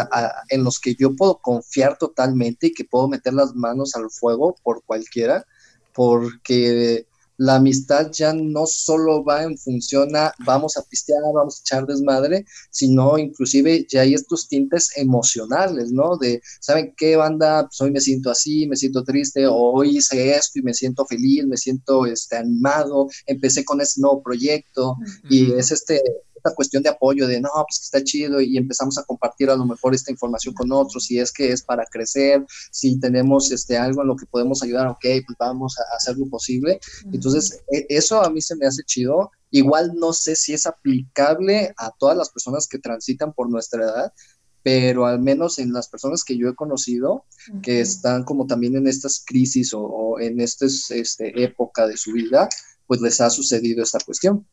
en los que yo puedo confiar totalmente y que puedo meter las manos al fuego por cualquiera, porque la amistad ya no solo va en función a vamos a pistear, vamos a echar desmadre, sino inclusive ya hay estos tintes emocionales, ¿no? De, ¿saben qué banda? Pues hoy me siento así, me siento triste, hoy hice esto y me siento feliz, me siento este, animado, empecé con este nuevo proyecto y es este esta cuestión de apoyo, de no, pues que está chido y empezamos a compartir a lo mejor esta información con otros, si es que es para crecer, si tenemos este, algo en lo que podemos ayudar, ok, pues vamos a hacer lo posible. Entonces, e, eso a mí se me hace chido. Igual no sé si es aplicable a todas las personas que transitan por nuestra edad, pero al menos en las personas que yo he conocido, que están como también en estas crisis o, en esta este, época de su vida, pues les ha sucedido esta cuestión.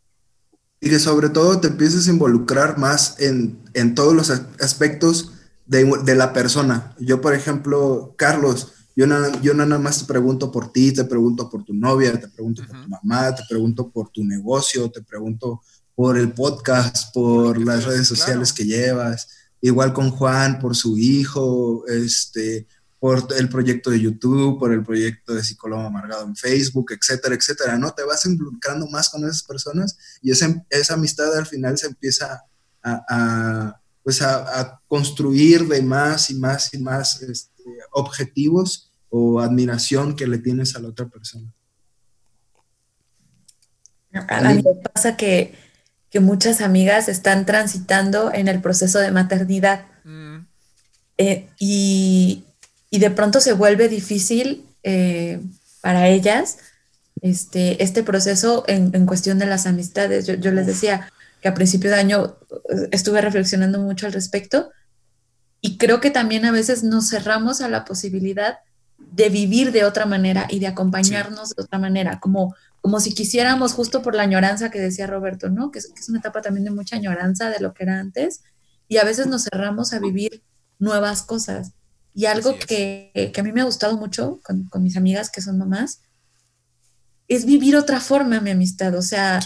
Y que sobre todo te empieces a involucrar más en, en todos los aspectos de, de, la persona. Yo, por ejemplo, Carlos, yo, yo nada más te pregunto por ti, te pregunto por tu novia, te pregunto por tu mamá, te pregunto por tu negocio, te pregunto por el podcast, por las redes sociales que llevas. Igual con Juan por su hijo, este, por el proyecto de YouTube, por el proyecto de Psicólogo Amargado en Facebook, etcétera, etcétera, ¿no? Te vas involucrando más con esas personas y esa, esa amistad al final se empieza a, pues a, construir de más y más y más este, objetivos o admiración que le tienes a la otra persona. A mí me pasa que que muchas amigas están transitando en el proceso de maternidad. Mm. Eh, y, de pronto se vuelve difícil eh, para ellas este, este proceso en, cuestión de las amistades. Yo, les decía que a principio de año eh, estuve reflexionando mucho al respecto y creo que también a veces nos cerramos a la posibilidad de vivir de otra manera y de acompañarnos de otra manera, como como si quisiéramos justo por la añoranza que decía Roberto, ¿no? Que es, una etapa también de mucha añoranza de lo que era antes y a veces nos cerramos a vivir nuevas cosas. Y algo que, a mí me ha gustado mucho con, mis amigas que son mamás es vivir otra forma mi amistad. O sea,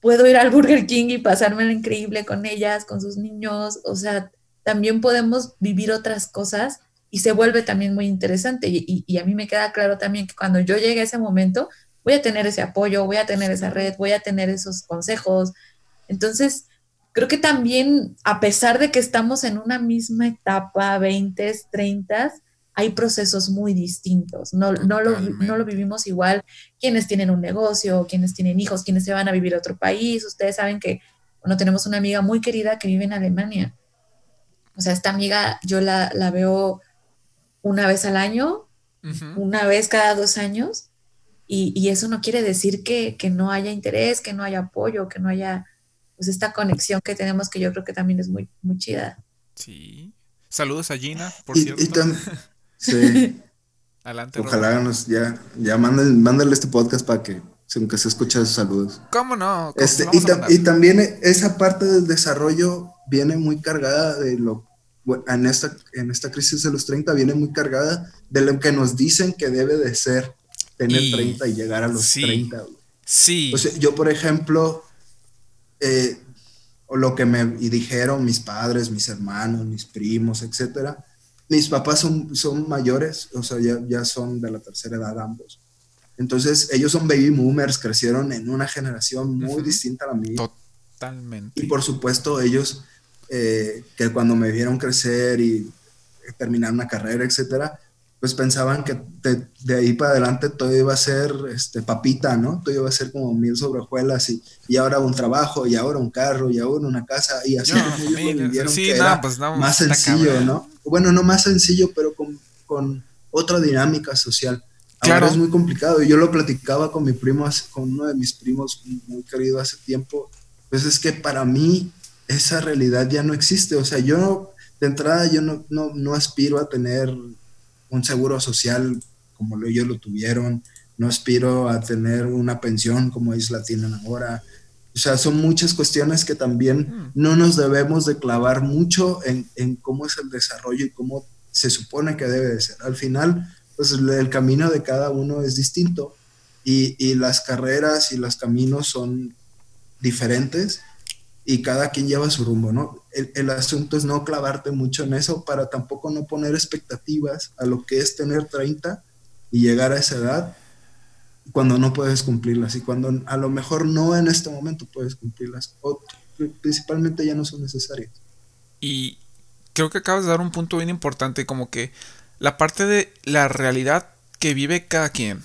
puedo ir al Burger King y pasármelo increíble con ellas, con sus niños. O sea, también podemos vivir otras cosas y se vuelve también muy interesante. Y, y, a mí me queda claro también que cuando yo llegue a ese momento, voy a tener ese apoyo, voy a tener esa red, voy a tener esos consejos. Entonces, creo que también, a pesar de que estamos en una misma etapa, 20, 30, hay procesos muy distintos. No, no, lo, no lo vivimos igual quienes tienen un negocio, quienes tienen hijos, quienes se van a vivir a otro país. Ustedes saben que, bueno, tenemos una amiga muy querida que vive en Alemania. O sea, esta amiga yo la, la veo una vez al año, una vez cada dos años, y, eso no quiere decir que, no haya interés, que no haya apoyo, que no haya pues esta conexión que tenemos que yo creo que también es muy, muy chida. Sí. Saludos a Gina, por cierto. sí. Adelante. Ojalá nos ya, ya mándale, este podcast para que aunque se escuche sus saludos. ¿Cómo no? Este, y, y, también esa parte del desarrollo viene muy cargada de lo en esta, en esta crisis de los 30 viene muy cargada de lo que nos dicen que debe de ser tener 30 y llegar a los 30. Sí. yo, por ejemplo, eh, lo que me dijeron mis padres, mis hermanos, mis primos, etcétera, mis papás son, son mayores, o sea, ya, ya son de la tercera edad ambos. Entonces, ellos son baby boomers, crecieron en una generación muy distinta a la mía. Totalmente. Y por supuesto, ellos, eh, que cuando me vieron crecer y terminar una carrera, etcétera, pues pensaban que de, ahí para adelante todo iba a ser este, papita, ¿no? Todo iba a ser como mil sobrejuelas y, y ahora un trabajo y ahora un carro y ahora una casa y así pues más sencillo, ¿no? Bueno, no más sencillo, pero con, con otra dinámica social. Ahora es muy complicado. Yo lo platicaba con mi primo, con uno de mis primos muy querido hace tiempo. Pues es que para mí esa realidad ya no existe. O sea, yo de entrada yo no, no, no aspiro a tener un seguro social como ellos lo tuvieron, no aspiro a tener una pensión como ellos la tienen ahora. O sea, son muchas cuestiones que también mm. no nos debemos de clavar mucho en, en, cómo es el desarrollo y cómo se supone que debe de ser. Al final, pues el, camino de cada uno es distinto y, y las carreras y los caminos son diferentes y cada quien lleva su rumbo, ¿no? El, asunto es no clavarte mucho en eso para tampoco no poner expectativas a lo que es tener 30 y llegar a esa edad cuando no puedes cumplirlas y cuando a lo mejor no en este momento puedes cumplirlas o principalmente ya no son necesarias. Y creo que acabas de dar un punto bien importante como que la parte de la realidad que vive cada quien,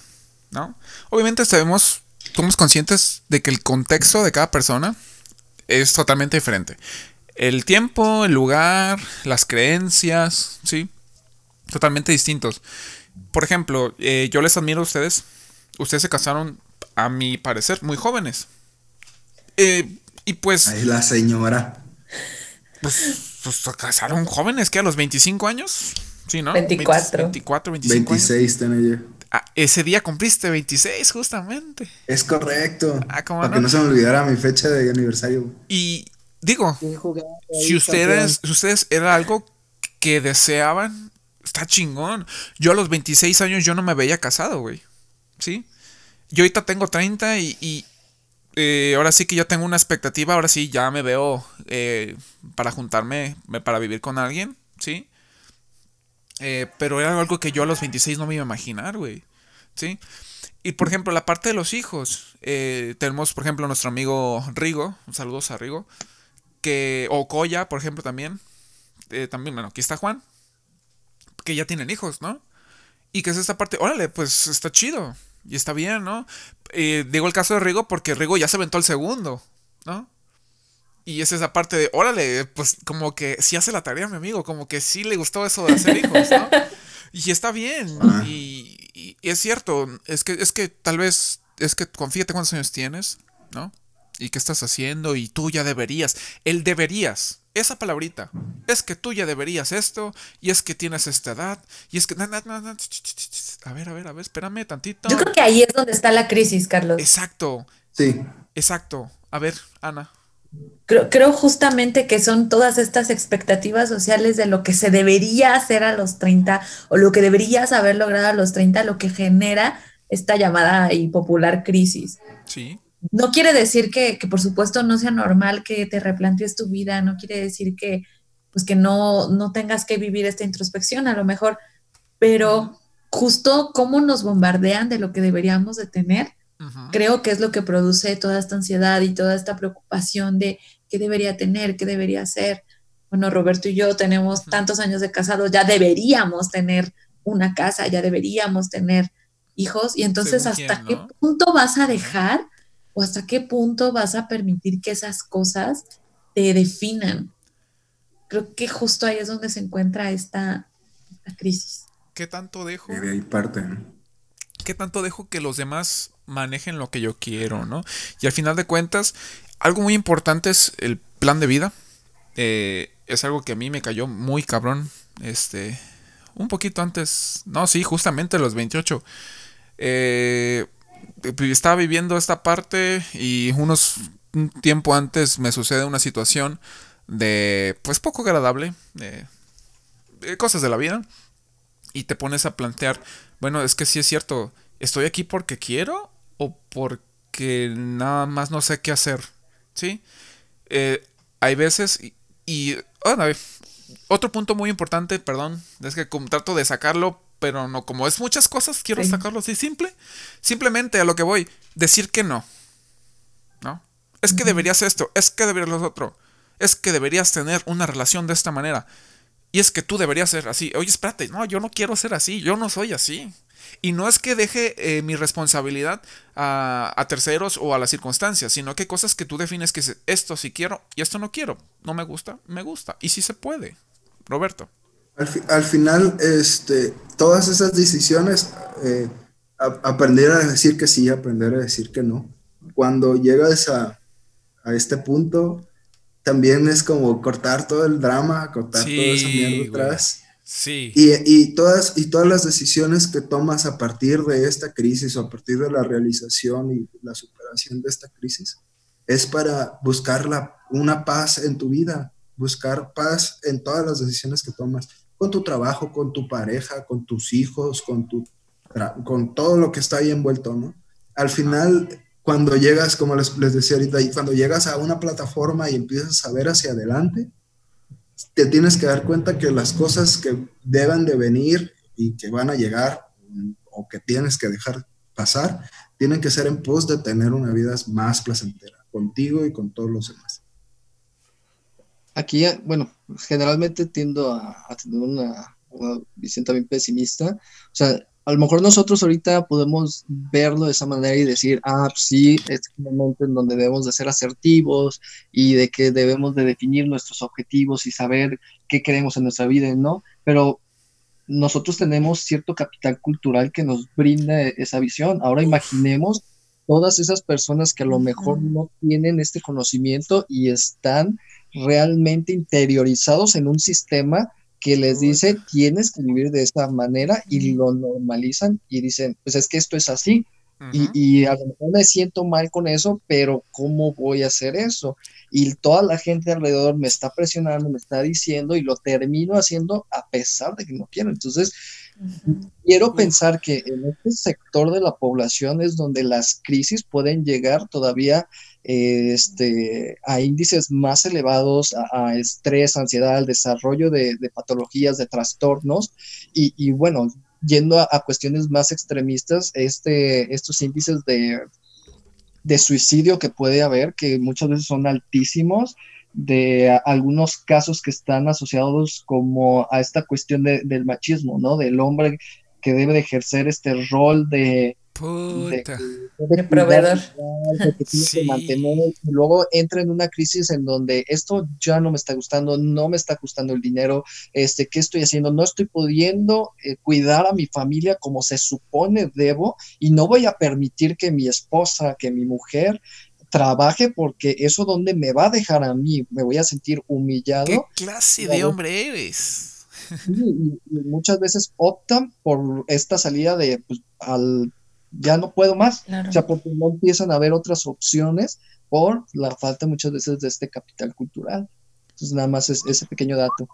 ¿no? Obviamente sabemos, somos conscientes de que el contexto de cada persona es totalmente diferente. El tiempo, el lugar, las creencias, sí, totalmente distintos. Por ejemplo, eh, yo les admiro a ustedes. Ustedes se casaron, a mi parecer, muy jóvenes. Eh, y pues... Ahí la señora. Pues, pues, se casaron jóvenes, ¿qué? ¿A los 25 años? Sí, ¿no? 24. 24, 25 26 tenía yo. Ah, ese día cumpliste 26, justamente. Es correcto. Ah, Para que no se me olvidara mi fecha de aniversario. Y digo, si ustedes, si ustedes era algo que deseaban, está chingón. Yo a los 26 años yo no me veía casado, güey. ¿Sí? Yo ahorita tengo 30 y, eh, ahora sí que yo tengo una expectativa, ahora sí ya me veo eh, para juntarme, para vivir con alguien, ¿sí? Eh, pero era algo que yo a los 26 no me iba a imaginar, güey. ¿Sí? Y por ejemplo, la parte de los hijos. Eh, tenemos, por ejemplo, nuestro amigo Rigo. Saludos a Rigo. Que, o Koya, por ejemplo, también. Eh, también, bueno, aquí está Juan. Que ya tienen hijos, ¿no? Y que es esta parte, órale, pues está chido. Y está bien, ¿no? digo el caso de Rigo porque Rigo ya se aventó el segundo, ¿no? Y es esa parte de, órale, pues como que sí hace la tarea, mi amigo, como que sí le gustó eso de hacer hijos, ¿no? Y está bien, ah. y, es cierto, es que, es que tal vez, es que confíate cuántos años tienes, ¿no? Y qué estás haciendo, y tú ya deberías, el deberías, esa palabrita, es que tú ya deberías esto, y es que tienes esta edad, y es que... a ver, a ver, a ver, espérame tantito. Yo creo que ahí es donde está la crisis, Carlos. Exacto. Sí. Exacto. A ver, Ana. Creo, justamente que son todas estas expectativas sociales de lo que se debería hacer a los 30 o lo que deberías haber logrado a los 30 lo que genera esta llamada y popular crisis. Sí. No quiere decir que, por supuesto no sea normal que te replantees tu vida, no quiere decir que pues que no, no tengas que vivir esta introspección a lo mejor, pero justo cómo nos bombardean de lo que deberíamos de tener Creo que es lo que produce toda esta ansiedad y toda esta preocupación de qué debería tener, qué debería hacer. Bueno, Roberto y yo tenemos tantos años de casados, ya deberíamos tener una casa, ya deberíamos tener hijos. Y entonces, ¿hasta qué punto vas a dejar o hasta qué punto vas a permitir que esas cosas te definan? Creo que justo ahí es donde se encuentra esta, crisis. ¿Qué tanto dejo? De ahí parte. ¿Qué tanto dejo que los demás manejen lo que yo quiero, ¿no? Y al final de cuentas, algo muy importante es el plan de vida. Eh, es algo que a mí me cayó muy cabrón. Este. Un poquito antes. No, sí, justamente los 28. Eh, estaba viviendo esta parte y unos. Un tiempo antes me sucede una situación de. Pues poco agradable. cosas de la vida. Y te pones a plantear. Bueno, es que sí es cierto. ¿Estoy aquí porque quiero o porque nada más no sé qué hacer. ¿Sí? Eh, hay veces y... otro punto muy importante, perdón, es que trato de sacarlo, pero no, como es muchas cosas, quiero sacarlo así simple. Simplemente a lo que voy, decir que no. ¿No? Es que deberías esto, es que deberías lo otro, es que deberías tener una relación de esta manera. Y es que tú deberías ser así. Oye, espérate, no, yo no quiero ser así, yo no soy así. Y no es que deje eh, mi responsabilidad a, terceros o a las circunstancias, sino que hay cosas que tú defines que esto sí quiero y esto no quiero. No me gusta, me gusta. Y sí se puede. Roberto. Al, final, este, todas esas decisiones, eh, aprender a decir que sí, aprender a decir que no. Cuando llegas a, a este punto, también es como cortar todo el drama, cortar todo esa mierda atrás Sí. Y, todas, y todas las decisiones que tomas a partir de esta crisis o a partir de la realización y la superación de esta crisis es para buscar una paz en tu vida, buscar paz en todas las decisiones que tomas, con tu trabajo, con tu pareja, con tus hijos, con, tu, con todo lo que está ahí envuelto, ¿no? Al final, cuando llegas, como les, les decía ahorita, cuando llegas a una plataforma y empiezas a ver hacia adelante, te tienes que dar cuenta que las cosas que deben de venir y que van a llegar o que tienes que dejar pasar, tienen que ser en pos de tener una vida más placentera contigo y con todos los demás. Aquí, bueno, generalmente tiendo a, tener una, visión también pesimista. O sea, a lo mejor nosotros ahorita podemos verlo de esa manera y decir, ah, pues sí, es un momento en donde debemos de ser asertivos y de que debemos de definir nuestros objetivos y saber qué queremos en nuestra vida, ¿no? Pero nosotros tenemos cierto capital cultural que nos brinda esa visión. Ahora imaginemos todas esas personas que a lo mejor no tienen este conocimiento y están realmente interiorizados en un sistema que les dice tienes que vivir de esta manera y lo normalizan y dicen, pues es que esto es así. y, y, a lo mejor me siento mal con eso, pero ¿cómo voy a hacer eso? Y toda la gente alrededor me está presionando, me está diciendo y lo termino haciendo a pesar de que no quiero. Entonces, quiero pensar que en este sector de la población es donde las crisis pueden llegar todavía este, a índices más elevados, a, estrés, ansiedad, al desarrollo de, patologías, de trastornos, y, bueno, yendo a, cuestiones más extremistas, este, estos índices de, de suicidio que puede haber, que muchas veces son altísimos, de algunos casos que están asociados como a esta cuestión del machismo, ¿no? Del hombre que debe de ejercer este rol de, de, proveedor. y luego entra en una crisis en donde esto ya no me está gustando, no me está gustando el dinero, este, ¿qué estoy haciendo? No estoy pudiendo eh, cuidar a mi familia como se supone debo y no voy a permitir que mi esposa, que mi mujer trabaje porque eso donde me va a dejar a mí, me voy a sentir humillado. ¿Qué clase de hombre eres? y, muchas veces optan por esta salida de pues, al ya no puedo más, o sea, porque no empiezan a haber otras opciones por la falta muchas veces de este capital cultural. Entonces, nada más es ese pequeño dato.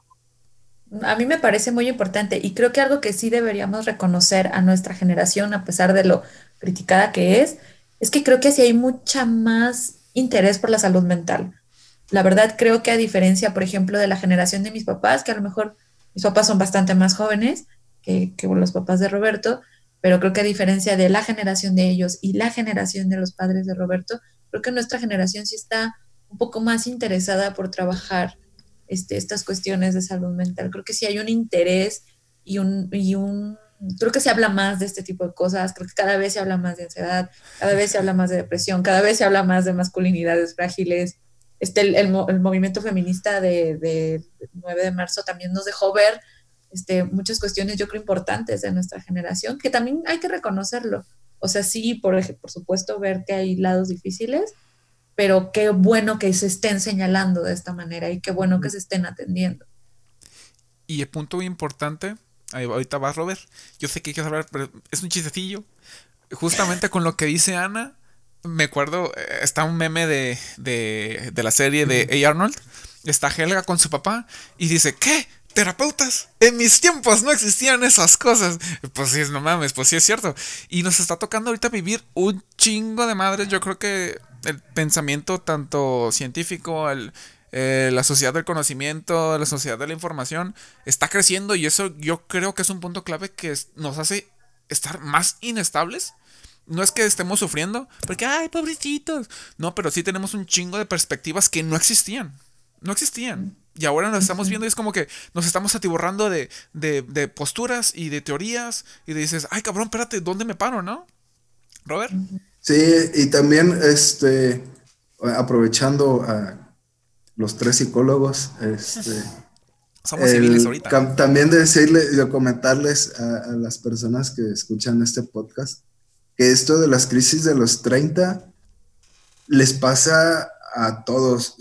A mí me parece muy importante y creo que algo que sí deberíamos reconocer a nuestra generación, a pesar de lo criticada que es, es que creo que sí hay mucha más interés por la salud mental. La verdad creo que a diferencia, por ejemplo, de la generación de mis papás, que a lo mejor mis papás son bastante más jóvenes que, los papás de Roberto, pero creo que a diferencia de la generación de ellos y la generación de los padres de Roberto, creo que nuestra generación sí está un poco más interesada por trabajar este, estas cuestiones de salud mental. Creo que sí hay un interés y un, y un, creo que se habla más de este tipo de cosas, creo que cada vez se habla más de ansiedad, cada vez se habla más de depresión, cada vez se habla más de masculinidades frágiles. Este, el, el, movimiento feminista de, de 9 de marzo también nos dejó ver este, muchas cuestiones, yo creo, importantes de nuestra generación, que también hay que reconocerlo. O sea, sí, por, por supuesto, ver que hay lados difíciles, pero qué bueno que se estén señalando de esta manera y qué bueno que se estén atendiendo. Y el punto muy ahorita va Robert, yo sé que quieres hablar, pero es un chistecillo. Justamente con lo que dice Ana, me acuerdo, eh, está un meme de, de, de la serie de A. Arnold, está Helga con su papá y dice, ¿qué? terapeutas. En mis tiempos no existían esas cosas. Pues sí, no mames, pues sí es cierto. Y nos está tocando ahorita vivir un chingo de madres. Yo creo que el pensamiento tanto científico, el, eh, la sociedad del conocimiento, la sociedad de la información, está creciendo y eso yo creo que es un punto clave que nos hace estar más inestables. No es que estemos sufriendo, porque, ay, pobrecitos. No, pero sí tenemos un chingo de perspectivas que no existían. No existían. Y ahora nos estamos viendo y es como que nos estamos atiborrando de, de, posturas y de teorías y dices, ay cabrón, espérate, ¿dónde me paro, no? Robert. Sí, y también este, aprovechando a los tres psicólogos, este, somos civiles ahorita. También decirle y comentarles a, las personas que escuchan este podcast que esto de las crisis de los 30 les pasa a todos.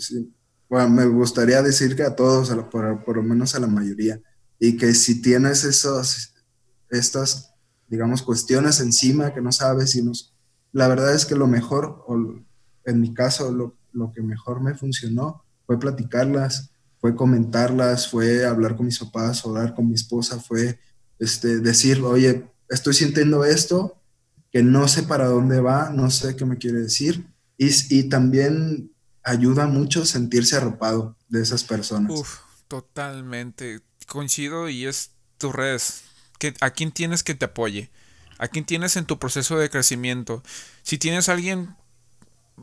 Bueno, me gustaría decir que a todos, por, por, lo menos a la mayoría, y que si tienes esos, estas, digamos, cuestiones encima que no sabes, y nos, la verdad es que lo mejor, o en mi caso, lo, lo que mejor me funcionó fue platicarlas, fue comentarlas, fue hablar con mis papás, hablar con mi esposa, fue este, decir, oye, estoy sintiendo esto, que no sé para dónde va, no sé qué me quiere decir, y, también ayuda mucho sentirse arropado de esas personas. Uf, totalmente. Coincido y es tu. Que, ¿A quién tienes que te apoye? ¿A quién tienes en tu proceso de crecimiento? Si tienes alguien...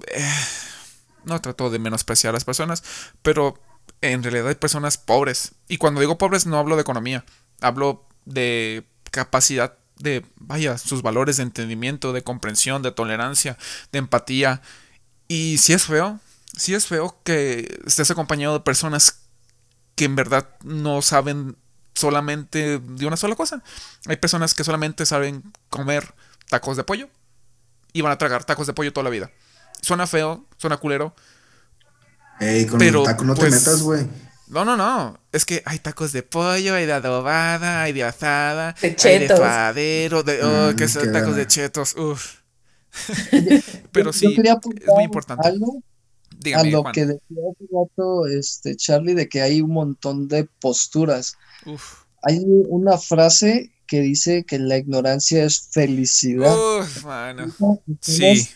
Eh, no trato de menospreciar a las personas, pero en realidad hay personas pobres. Y cuando digo pobres no hablo de economía, hablo de capacidad de, vaya, sus valores de entendimiento, de comprensión, de tolerancia, de empatía. Y si es feo, si es feo que estés acompañado de personas que en verdad no saben solamente de una sola cosa. Hay personas que solamente saben comer tacos de pollo y van a tragar tacos de pollo toda la vida. Suena feo, suena culero. Ey, con pero, taco no te pues, metas, güey. No, no, no. Es que hay tacos de pollo, hay de adobada, hay de asada, de hay de fadero, de, oh, mm, que son tacos de chetos. Uf. pero sí, es muy importante. Algo a lo que decía hace rato este, Charlie de que hay un montón de posturas. Hay una frase que dice que la ignorancia es felicidad. Uf, mano. Sí.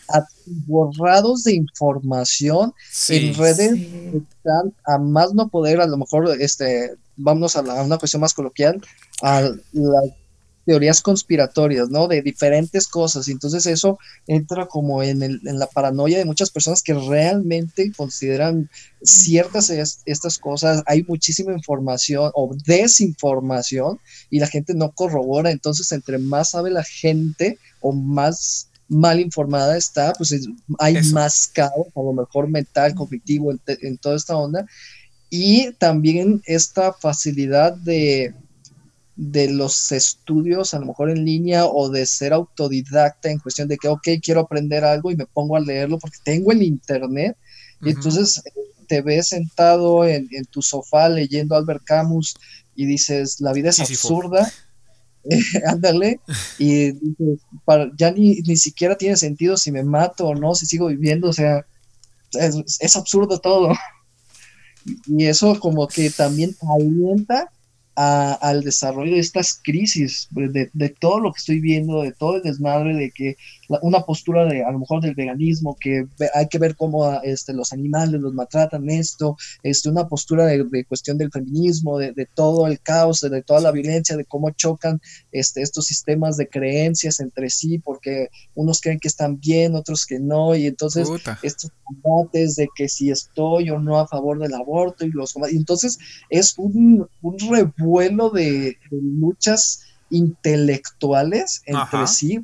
Borrados de información en redes están a más no poder, a lo mejor, este, vámonos a, a una cuestión más coloquial, a la teorías conspiratorias, ¿no? De diferentes cosas. Y entonces eso entra como en, el, en la paranoia de muchas personas que realmente consideran ciertas estas cosas. Hay muchísima información o desinformación y la gente no corrobora. Entonces, entre más sabe la gente o más mal informada está, pues hay más caos, a lo mejor mental, cognitivo, en toda esta onda. Y también esta facilidad de de los estudios, a lo mejor en línea, o de ser autodidacta en cuestión de que, ok, quiero aprender algo y me pongo a leerlo porque tengo el internet, y entonces te ves sentado en, tu sofá leyendo Albert Camus y dices, la vida es absurda, ándale, y dices, ya ni, ni siquiera tiene sentido si me mato o no, si sigo viviendo, o sea, es, es absurdo todo. Y eso como que también alienta al desarrollo de estas crisis, pues, de, de, todo lo que estoy viendo, de todo el desmadre, de que una postura de a lo mejor del veganismo, que hay que ver cómo este, los animales los maltratan, esto, este, una postura de, de cuestión del feminismo, de, de, todo el caos, de, toda la violencia, de cómo chocan este, estos sistemas de creencias entre sí, porque unos creen que están bien, otros que no, y entonces estos combates de que si estoy o no a favor del aborto, y los y entonces es un, un vuelo de, luchas intelectuales entre sí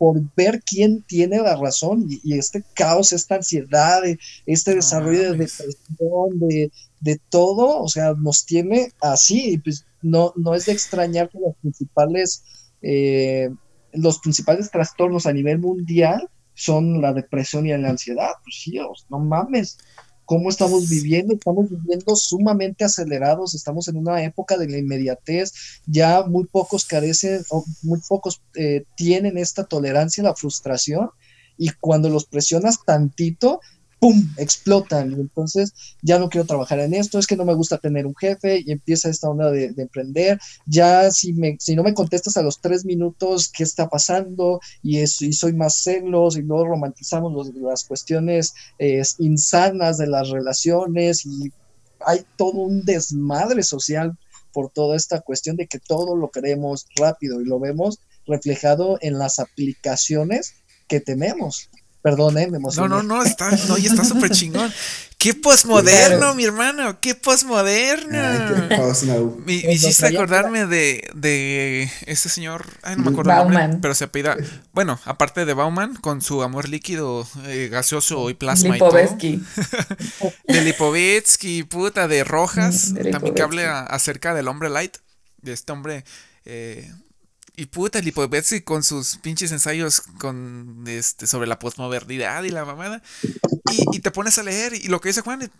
por, ver quién tiene la razón y, este caos, esta ansiedad, este desarrollo de depresión, de, de, todo, o sea, nos tiene así, pues no, no es de extrañar que los principales, eh, los principales trastornos a nivel mundial son la depresión y la ansiedad, pues sí, no mames, cómo estamos viviendo, estamos viviendo sumamente acelerados, estamos en una época de la inmediatez, ya muy pocos carecen, o muy pocos eh, tienen esta tolerancia a la frustración y cuando los presionas tantito, ¡pum! explotan. Y entonces ya no quiero trabajar en esto, es que no me gusta tener un jefe y empieza esta onda de, emprender. Ya si, me, si no me contestas a los tres minutos qué está pasando y, eso, y soy más celos y luego romantizamos las cuestiones insanas de las relaciones y hay todo un desmadre social por toda esta cuestión de que todo lo queremos rápido y lo vemos reflejado en las aplicaciones que tememos. Perdón, eh, me emocioné. No, no, no, está, no, y está súper chingón. ¡Qué posmoderno, mi hermano! ¡Qué posmoderno! Me, hiciste acordarme de, de este señor. Ay, no me acuerdo. Bauman. pero se apida. Bueno, aparte de Bauman, con su amor líquido, eh, gaseoso y plasma Lipovetsky. y de Lipovetsky, puta, de Rojas. Mm, también que hable acerca del hombre light. De este hombre. Eh, y puta, Lipovetsky con sus pinches ensayos con este sobre la posmodernidad y la mamada. Y, te pones a leer y lo que dice Juan,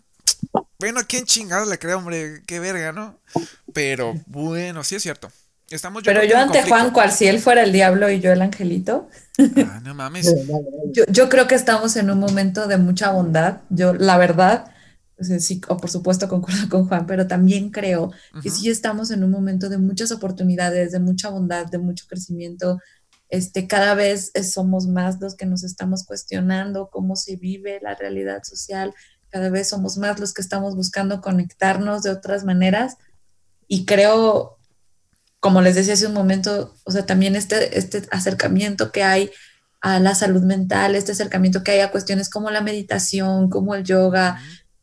bueno, ¿quién chingado le cree, hombre? Qué verga, ¿no? Pero bueno, sí es cierto. Estamos Pero yo ante Juan, cual si él fuera el diablo y yo el angelito. Ah, no mames. yo, yo creo que estamos en un momento de mucha bondad. Yo, la verdad, sí, o por supuesto concuerdo con Juan, pero también creo que sí estamos en un momento de muchas oportunidades, de mucha bondad, de mucho crecimiento. Este, cada vez somos más los que nos estamos cuestionando cómo se vive la realidad social, cada vez somos más los que estamos buscando conectarnos de otras maneras. Y creo, como les decía hace un momento, o sea, también este, este acercamiento que hay a la salud mental, este acercamiento que hay a cuestiones como la meditación, como el yoga,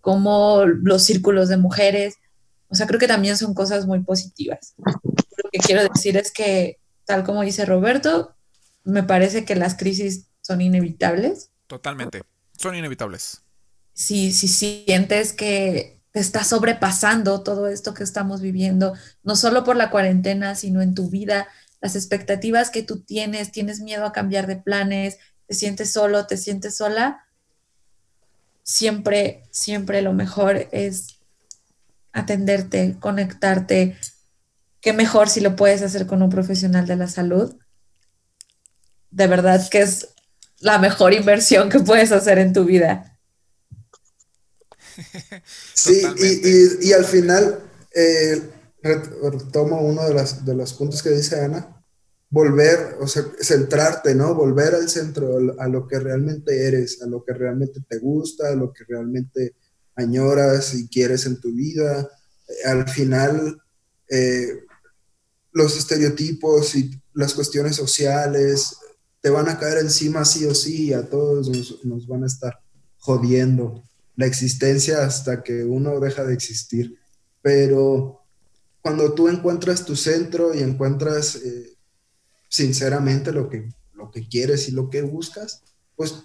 como los círculos de mujeres. O sea, creo que también son cosas muy positivas. Lo que quiero decir es que tal como dice Roberto, me parece que las crisis son inevitables. Totalmente, son inevitables. Si, si sientes que te está sobrepasando todo esto que estamos viviendo, no solo por la cuarentena, sino en tu vida, las expectativas que tú tienes, tienes miedo a cambiar de planes, te sientes solo, te sientes sola, siempre, siempre lo mejor es atenderte, conectarte. Qué mejor si lo puedes hacer con un profesional de la salud. De verdad que es la mejor inversión que puedes hacer en tu vida. Sí, y, al final, eh, retomo uno de, las, de los puntos que dice Ana, volver, o sea, centrarte, ¿no? Volver al centro, a lo que realmente eres, a lo que realmente te gusta, a lo que realmente añoras y quieres en tu vida. Al final, eh, los estereotipos y las cuestiones sociales te van a caer encima sí o sí, a todos nos, nos van a estar jodiendo la existencia hasta que uno deja de existir. Pero cuando tú encuentras tu centro y encuentras eh, sinceramente lo que, lo que quieres y lo que buscas, pues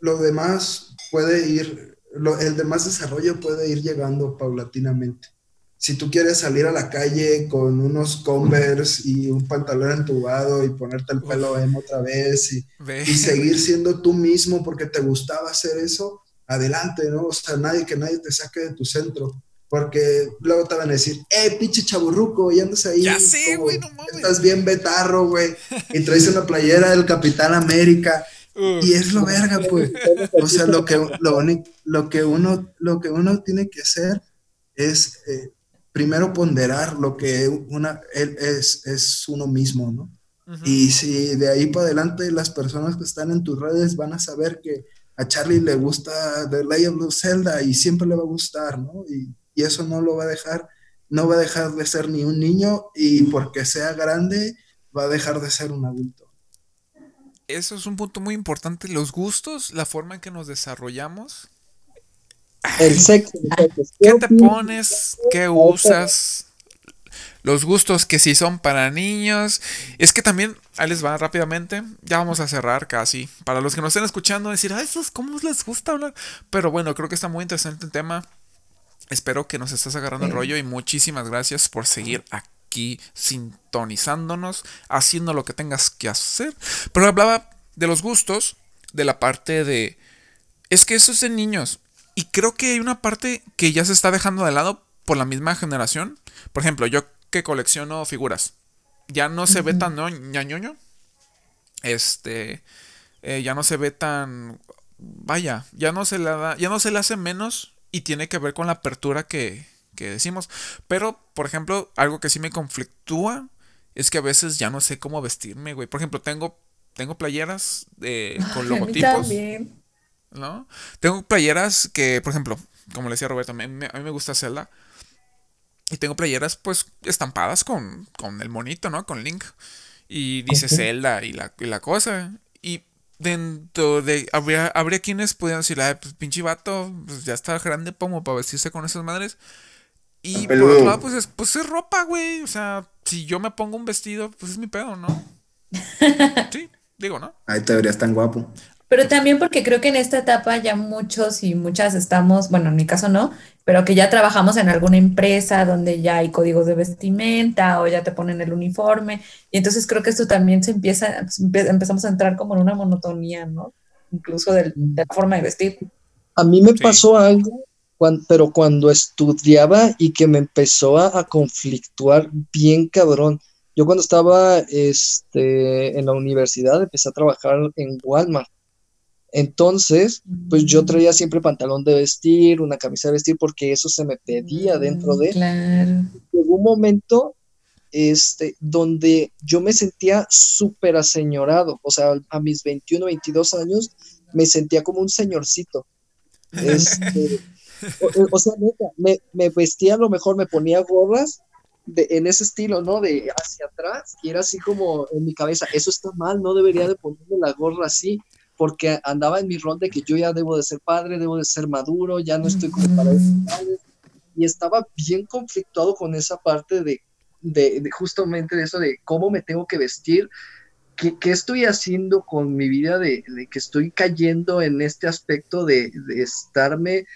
lo demás puede ir, el demás desarrollo puede ir llegando paulatinamente. Si tú quieres salir a la calle con unos Converse y un pantalón entubado y ponerte el pelo emo otra vez y, y seguir siendo tú mismo porque te gustaba hacer eso, adelante, ¿no? O sea, nadie que nadie te saque de tu centro porque luego te van a decir, eh, pinche chaburruco, y andas ahí. Ya sé, güey, no mames. Estás bien betarro, güey. Y traes una playera del Capitán América. y es lo verga, pues. O sea, lo que, lo, lo, que, uno, lo que uno tiene que hacer es eh, primero ponderar lo que una, él es, es uno mismo, ¿no? Y si de ahí para adelante las personas que están en tus redes van a saber que a Charlie le gusta The Legend of Zelda y siempre le va a gustar, ¿no? Y, y eso no lo va a dejar, no va a dejar de ser ni un niño y porque sea grande va a dejar de ser un adulto. Eso es un punto muy importante, los gustos, la forma en que nos desarrollamos. El sexo. ¿Qué te pones? ¿Qué usas? Los gustos que si son para niños. Es que también, ahí les va rápidamente. Ya vamos a cerrar casi. Para los que nos estén escuchando, decir, ah, esos, ¿cómo les gusta hablar? Pero bueno, creo que está muy interesante el tema. Espero que nos estés agarrando el rollo y muchísimas gracias por seguir aquí sintonizándonos, haciendo lo que tengas que hacer. Pero hablaba de los gustos, de la parte de... Es que eso es de niños. Y creo que hay una parte que ya se está dejando de lado por la misma generación. Por ejemplo, yo que colecciono figuras. Ya no se ve tan ñañoño. Este. Eh, ya no se ve tan. Vaya, ya no se le da. Ya no se le hace menos y tiene que ver con la apertura que, decimos. Pero, por ejemplo, algo que sí me conflictúa es que a veces ya no sé cómo vestirme, güey. Por ejemplo, tengo, tengo playeras con logotipos. ¿No? Tengo playeras que, por ejemplo, como le decía Roberto, a mí, me gusta Zelda. Y tengo playeras, pues, estampadas con, con el monito, ¿no? Con Link. Y dice Zelda y la, y la cosa dentro de. Habría, habría quienes pudieran decir, ah, pues pinche vato, pues ya está grande como para vestirse con esas madres. Y por otro lado, pues es, pues es ropa, güey. O sea, si yo me pongo un vestido, pues es mi pedo, ¿no? sí, digo, ¿no? Ahí te verías tan guapo. Pero también porque creo que en esta etapa ya muchos y muchas estamos, bueno, en mi caso no, pero que ya trabajamos en alguna empresa donde ya hay códigos de vestimenta o ya te ponen el uniforme. Y entonces creo que esto también se empieza, empezamos a entrar como en una monotonía, ¿no? Incluso de, la forma de vestir. A mí me pasó algo, pero cuando estudiaba y que me empezó a, a conflictuar bien cabrón. Yo cuando estaba este, en la universidad empecé a trabajar en Walmart entonces, pues yo mm. traía siempre pantalón de vestir, una camisa de vestir, porque eso se me pedía dentro de. Claro. Llegó un momento este, donde yo me sentía súper aseñorado. O sea, a mis 21, 22 años me sentía como un señorcito. Este, o, sea, me, me, vestía a lo mejor, me ponía gorras de, en ese estilo, ¿no? De hacia atrás, y era así como en mi cabeza, eso está mal, no debería de ponerme la gorra así porque andaba en mi rol de que yo ya debo de ser padre, debo de ser maduro, ya no estoy como para eso. Y estaba bien conflictuado con esa parte de de, justamente de eso de cómo me tengo que vestir, qué, estoy haciendo con mi vida, de, que estoy cayendo en este aspecto de, de estarme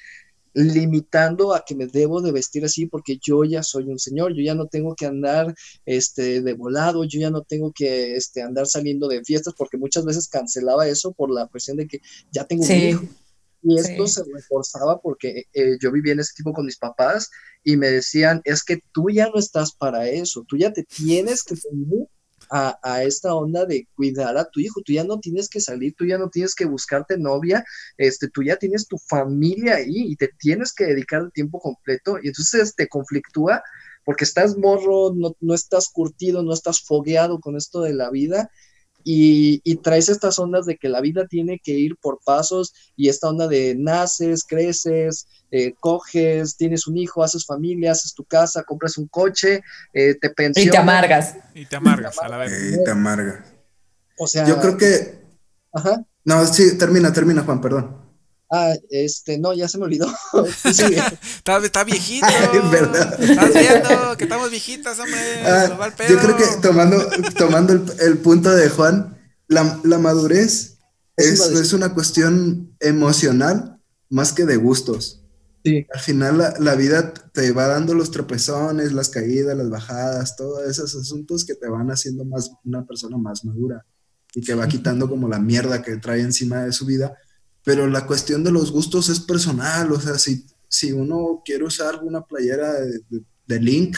limitando a que me debo de vestir así porque yo ya soy un señor, yo ya no tengo que andar este, de volado, yo ya no tengo que este, andar saliendo de fiestas porque muchas veces cancelaba eso por la presión de que ya tengo un hijo. Y esto se reforzaba porque eh, yo vivía en ese tipo con mis papás y me decían, es que tú ya no estás para eso, tú ya te tienes que tener a, esta onda de cuidar a tu hijo. Tú ya no tienes que salir, tú ya no tienes que buscarte novia, este, tú ya tienes tu familia ahí y te tienes que dedicar el tiempo completo y entonces te conflictúa porque estás morro, no, no estás curtido, no estás fogueado con esto de la vida y, traes estas ondas de que la vida tiene que ir por pasos y esta onda de naces, creces, eh, coges, tienes un hijo, haces familia, haces tu casa, compras un coche, eh, te pensionas. Y te amargas. Y te amargas, a la vez. Y te amargas. O sea. Yo creo que. Ajá. No, sí, termina, termina, Juan, perdón. Ah, este, no, ya se me olvidó. está, está, viejito. verdad. Estás viendo que estamos viejitas, hombre. Ah, yo creo que tomando, tomando el, punto de Juan, la, la madurez es, es, una cuestión emocional más que de gustos. Sí. Al final la, la, vida te va dando los tropezones, las caídas, las bajadas, todos esos asuntos que te van haciendo más una persona más madura y que va quitando como la mierda que trae encima de su vida pero la cuestión de los gustos es personal, o sea, si, si uno quiere usar una playera de, Link,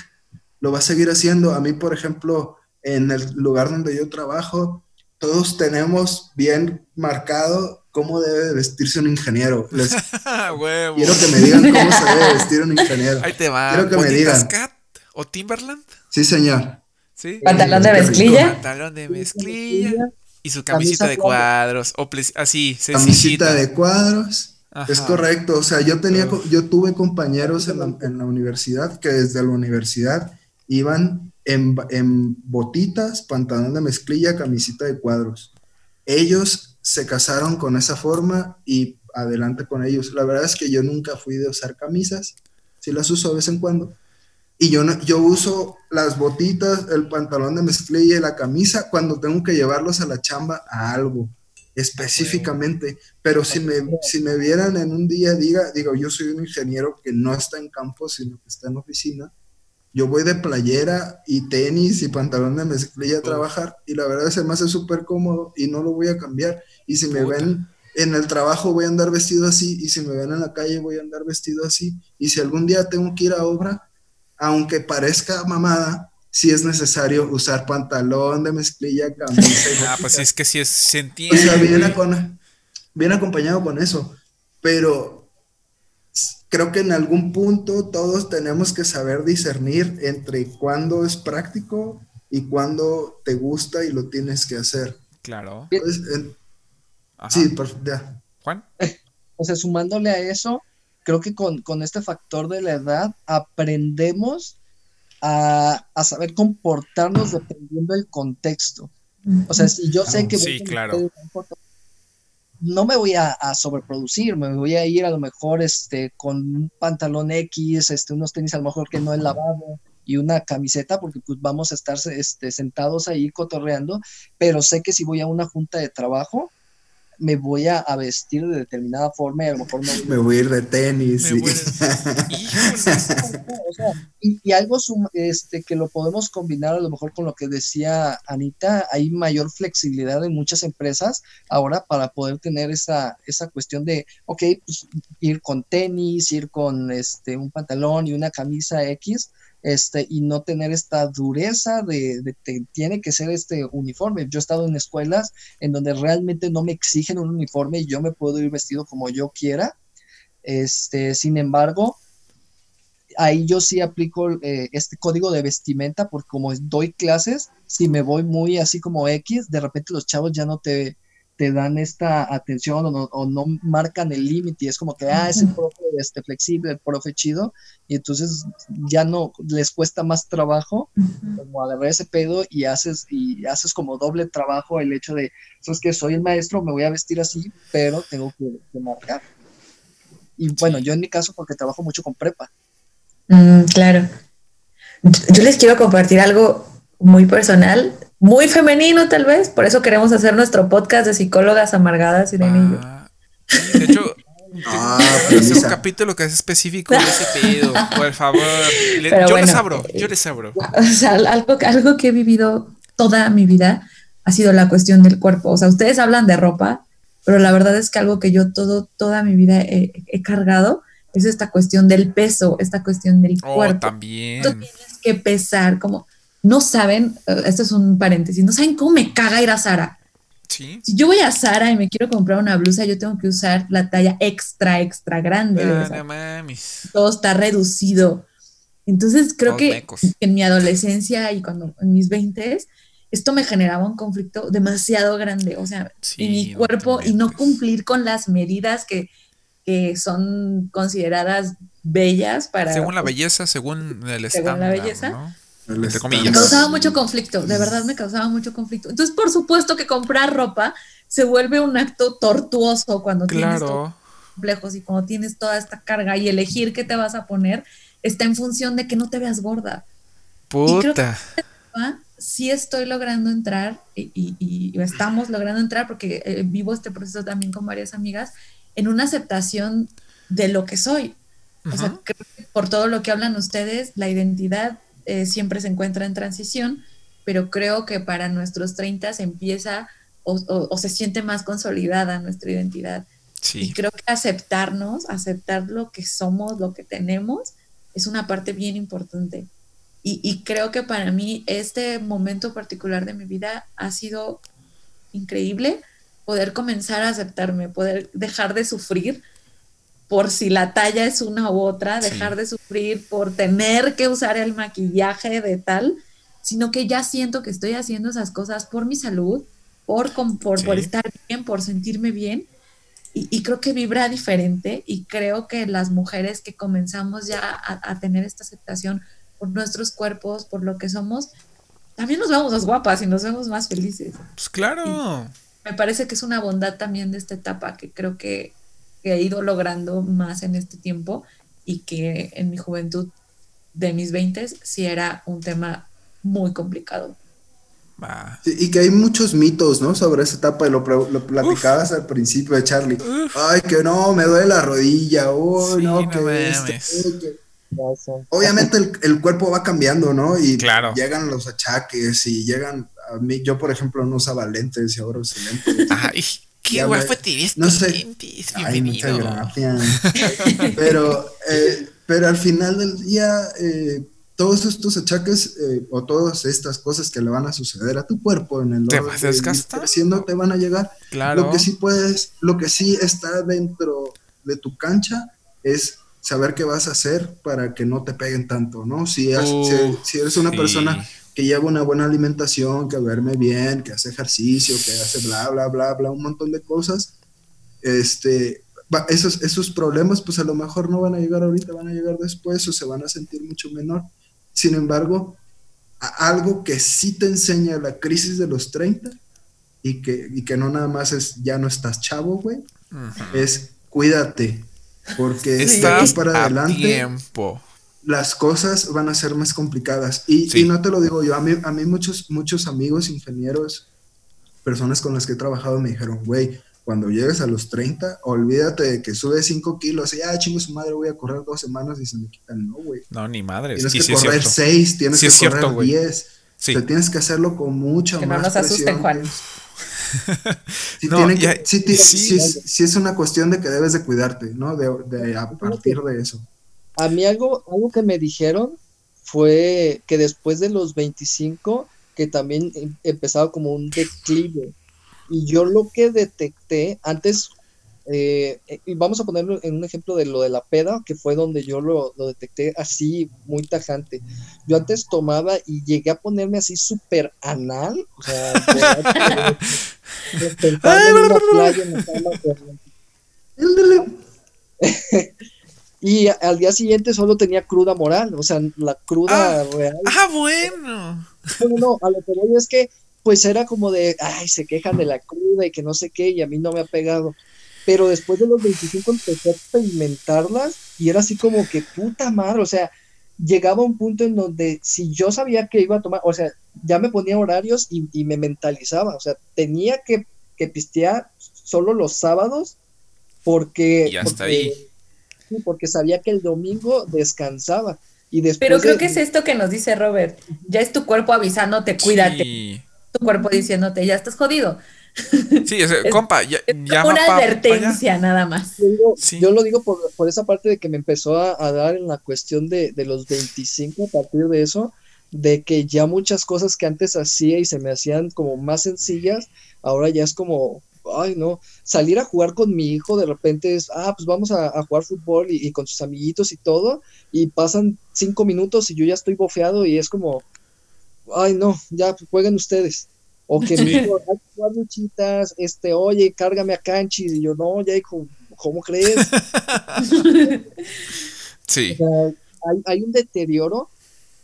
lo va a seguir haciendo. A mí, por ejemplo, en el lugar donde yo trabajo, todos tenemos bien marcado cómo debe vestirse un ingeniero. Les quiero que me digan cómo se debe vestir un ingeniero. Ahí te va. Quiero que me digan. Cat o Timberland? Sí, señor. ¿Sí? Pantalón de mezclilla. Pantalón de mezclilla. Y su camisita de cuadros, o así, Camisita de cuadros. Es correcto, o sea, yo tenía, yo tuve compañeros en la, universidad que desde la universidad iban en, en, botitas, pantalón de mezclilla, camisita de cuadros. Ellos se casaron con esa forma y adelante con ellos. La verdad es que yo nunca fui de usar camisas, sí las uso de vez en cuando, y yo, yo uso las botitas, el pantalón de mezclilla y la camisa cuando tengo que llevarlos a la chamba a algo específicamente. Pero si me, si me vieran en un día, diga, digo, yo soy un ingeniero que no está en campo, sino que está en oficina. Yo voy de playera y tenis y pantalón de mezclilla a trabajar y la verdad se me hace súper cómodo y no lo voy a cambiar. Y si me ven en el trabajo voy a andar vestido así y si me ven en la calle voy a andar vestido así. Y si algún día tengo que ir a obra, aunque parezca mamada, si es necesario usar pantalón de mezclilla, camisa. ah, pues es que sí es sentir. O sea, viene, acompañado con eso. Pero creo que en algún punto todos tenemos que saber discernir entre cuándo es práctico y cuándo te gusta y lo tienes que hacer. Claro. Pues, sí, ya. Juan. O sea, sumándole a eso, creo que con, este factor de la edad aprendemos a, saber comportarnos dependiendo del contexto. O sea, si yo sé que sí, claro. No me voy a, sobreproducir, me voy a ir a lo mejor este, con un pantalón X, este, unos tenis a lo mejor que no he lavado y una camiseta, porque pues vamos a estar este, sentados ahí cotorreando, pero sé que si voy a una junta de trabajo, me voy a, vestir de determinada forma y a lo mejor me voy, a ir de tenis. y, algo este, que lo podemos combinar a lo mejor con lo que decía Anita, hay mayor flexibilidad en muchas empresas ahora para poder tener esa, esa cuestión de, ok, pues ir con tenis, ir con este, un pantalón y una camisa X, este, y no tener esta dureza de, que tiene que ser este uniforme. Yo he estado en escuelas en donde realmente no me exigen un uniforme y yo me puedo ir vestido como yo quiera. Este, sin embargo, ahí yo sí aplico eh, este código de vestimenta porque como doy clases, si me voy muy así como X, de repente los chavos ya no te, te dan esta atención o no, marcan el límite y es como que, ah, es el profe este, flexible, el profe chido, y entonces ya no les cuesta más trabajo como agarrar ese pedo y haces, y haces como doble trabajo el hecho de, sabes que soy el maestro, me voy a vestir así, pero tengo que, marcar. Y bueno, yo en mi caso porque trabajo mucho con prepa. Mm, claro. yo les quiero compartir algo muy personal, muy femenino tal vez, por eso queremos hacer nuestro podcast de psicólogas amargadas, y ah, de hecho, Ah, hacer un capítulo que es específico de ese pedo, por favor. yo les abro, yo les abro. O sea, algo, algo que he vivido toda mi vida ha sido la cuestión del cuerpo. O sea, ustedes hablan de ropa, pero la verdad es que algo que yo todo, toda mi vida he, cargado es esta cuestión del peso, esta cuestión del oh, cuerpo. también. Tú tienes que pesar, como no saben, eh, esto es un paréntesis, no saben cómo me caga ir a Sara. Si yo voy a Sara y me quiero comprar una blusa, yo tengo que usar la talla extra, extra grande. Ah, todo está reducido. Entonces creo que en mi adolescencia y cuando en mis 20 esto me generaba un conflicto demasiado grande, o sea, en mi cuerpo y no cumplir con las medidas que, son consideradas bellas para... Según la belleza, según el estándar. Según la belleza. Me causaba mucho conflicto, de verdad me causaba mucho conflicto. Entonces, por supuesto que comprar ropa se vuelve un acto tortuoso cuando tienes complejos y cuando tienes toda esta carga y elegir qué te vas a poner está en función de que no te veas gorda. Puta. sí estoy logrando entrar y, estamos logrando entrar porque eh, vivo este proceso también con varias amigas en una aceptación de lo que soy. O sea, por todo lo que hablan ustedes, la identidad eh, siempre se encuentra en transición, pero creo que para nuestros 30 se empieza o, se siente más consolidada nuestra identidad. Y creo que aceptarnos, aceptar lo que somos, lo que tenemos, es una parte bien importante. Y, y, creo que para mí este momento particular de mi vida ha sido increíble poder comenzar a aceptarme, poder dejar de sufrir por si la talla es una u otra, dejar de sufrir por tener que usar el maquillaje de tal, sino que ya siento que estoy haciendo esas cosas por mi salud, por, por, por estar bien, por sentirme bien. Y, creo que vibra diferente y creo que las mujeres que comenzamos ya a, tener esta aceptación por nuestros cuerpos, por lo que somos, también nos vemos más guapas y nos vemos más felices. Pues claro. me parece que es una bondad también de esta etapa que creo que que he ido logrando más en este tiempo y que en mi juventud de mis 20 sí era un tema muy complicado. y que hay muchos mitos, ¿no? Sobre esa etapa, y lo, lo platicabas al principio de Charlie. Ay, que no, me duele la rodilla, oh, no, que, este, Obviamente el, cuerpo va cambiando, ¿no? Y llegan los achaques y llegan a mí, yo por ejemplo no usaba lentes y ahora uso lentes. Ay, Qué guapo te ves. No sé. Ay, muchas gracias. pero, eh, pero al final del día, eh, todos estos achaques eh, o todas estas cosas que le van a suceder a tu cuerpo en el te vas creciendo te van a llegar. Claro. Lo que sí puedes, lo que sí está dentro de tu cancha es saber qué vas a hacer para que no te peguen tanto, ¿no? Si, si, eres una persona que lleva una buena alimentación, que duerme bien, que hace ejercicio, que hace bla, bla, bla, bla, un montón de cosas, este, esos, esos problemas pues a lo mejor no van a llegar ahorita, van a llegar después o se van a sentir mucho menor. Sin embargo, algo que sí te enseña la crisis de los 30 y que, y que no nada más es ya no estás chavo, güey, es cuídate, porque estás para adelante. tiempo las cosas van a ser más complicadas. Y, no te lo digo yo, a mí, a mí muchos, muchos amigos, ingenieros, personas con las que he trabajado me dijeron, güey, cuando llegues a los 30, olvídate de que sube 5 kilos y, ah, chingo su madre, voy a correr dos semanas y se me quitan. No, güey. No, ni madre. Tienes que correr 6, tienes que correr 10. Te tienes que hacerlo con mucha que más no nos asusten, Juan. sí, es, una cuestión de que debes de cuidarte, ¿no? De, de a partir de eso. A mí algo, algo que me dijeron fue que después de los 25, que también em, empezaba como un declive. Y yo lo que detecté, antes, eh, eh, vamos a ponerlo en un ejemplo de lo de la peda, que fue donde yo lo, detecté así, muy tajante. Yo antes tomaba y llegué a ponerme así súper anal, o sea, Y al día siguiente solo tenía cruda moral, o sea, la cruda ah, real. Ah, bueno. No, no, a lo que voy es que, pues era como de, ay, se quejan de la cruda y que no sé qué, y a mí no me ha pegado. Pero después de los 25 empecé a experimentarlas y era así como que puta madre, o sea, llegaba un punto en donde si yo sabía que iba a tomar, o sea, ya me ponía horarios y, me mentalizaba, o sea, tenía que, que, pistear solo los sábados porque... Y hasta ahí. Porque sabía que el domingo descansaba. Y después Pero creo que es esto que nos dice Robert, ya es tu cuerpo avisándote, cuídate. Tu cuerpo diciéndote, ya estás jodido. Sí, es, compa, ya, una advertencia nada más. Yo, lo digo por, esa parte de que me empezó a, dar en la cuestión de, los 25 a partir de eso, de que ya muchas cosas que antes hacía y se me hacían como más sencillas, ahora ya es como, ay no, salir a jugar con mi hijo de repente es, ah, pues vamos a, jugar fútbol y, y, con sus amiguitos y todo, y pasan cinco minutos y yo ya estoy bofeado y es como, ay no, ya pues, jueguen ustedes. O que me dijo, hay jugar luchitas, este, oye, cárgame a Canchis. Y yo, no, ya hijo, ¿cómo crees? sí. hay, un deterioro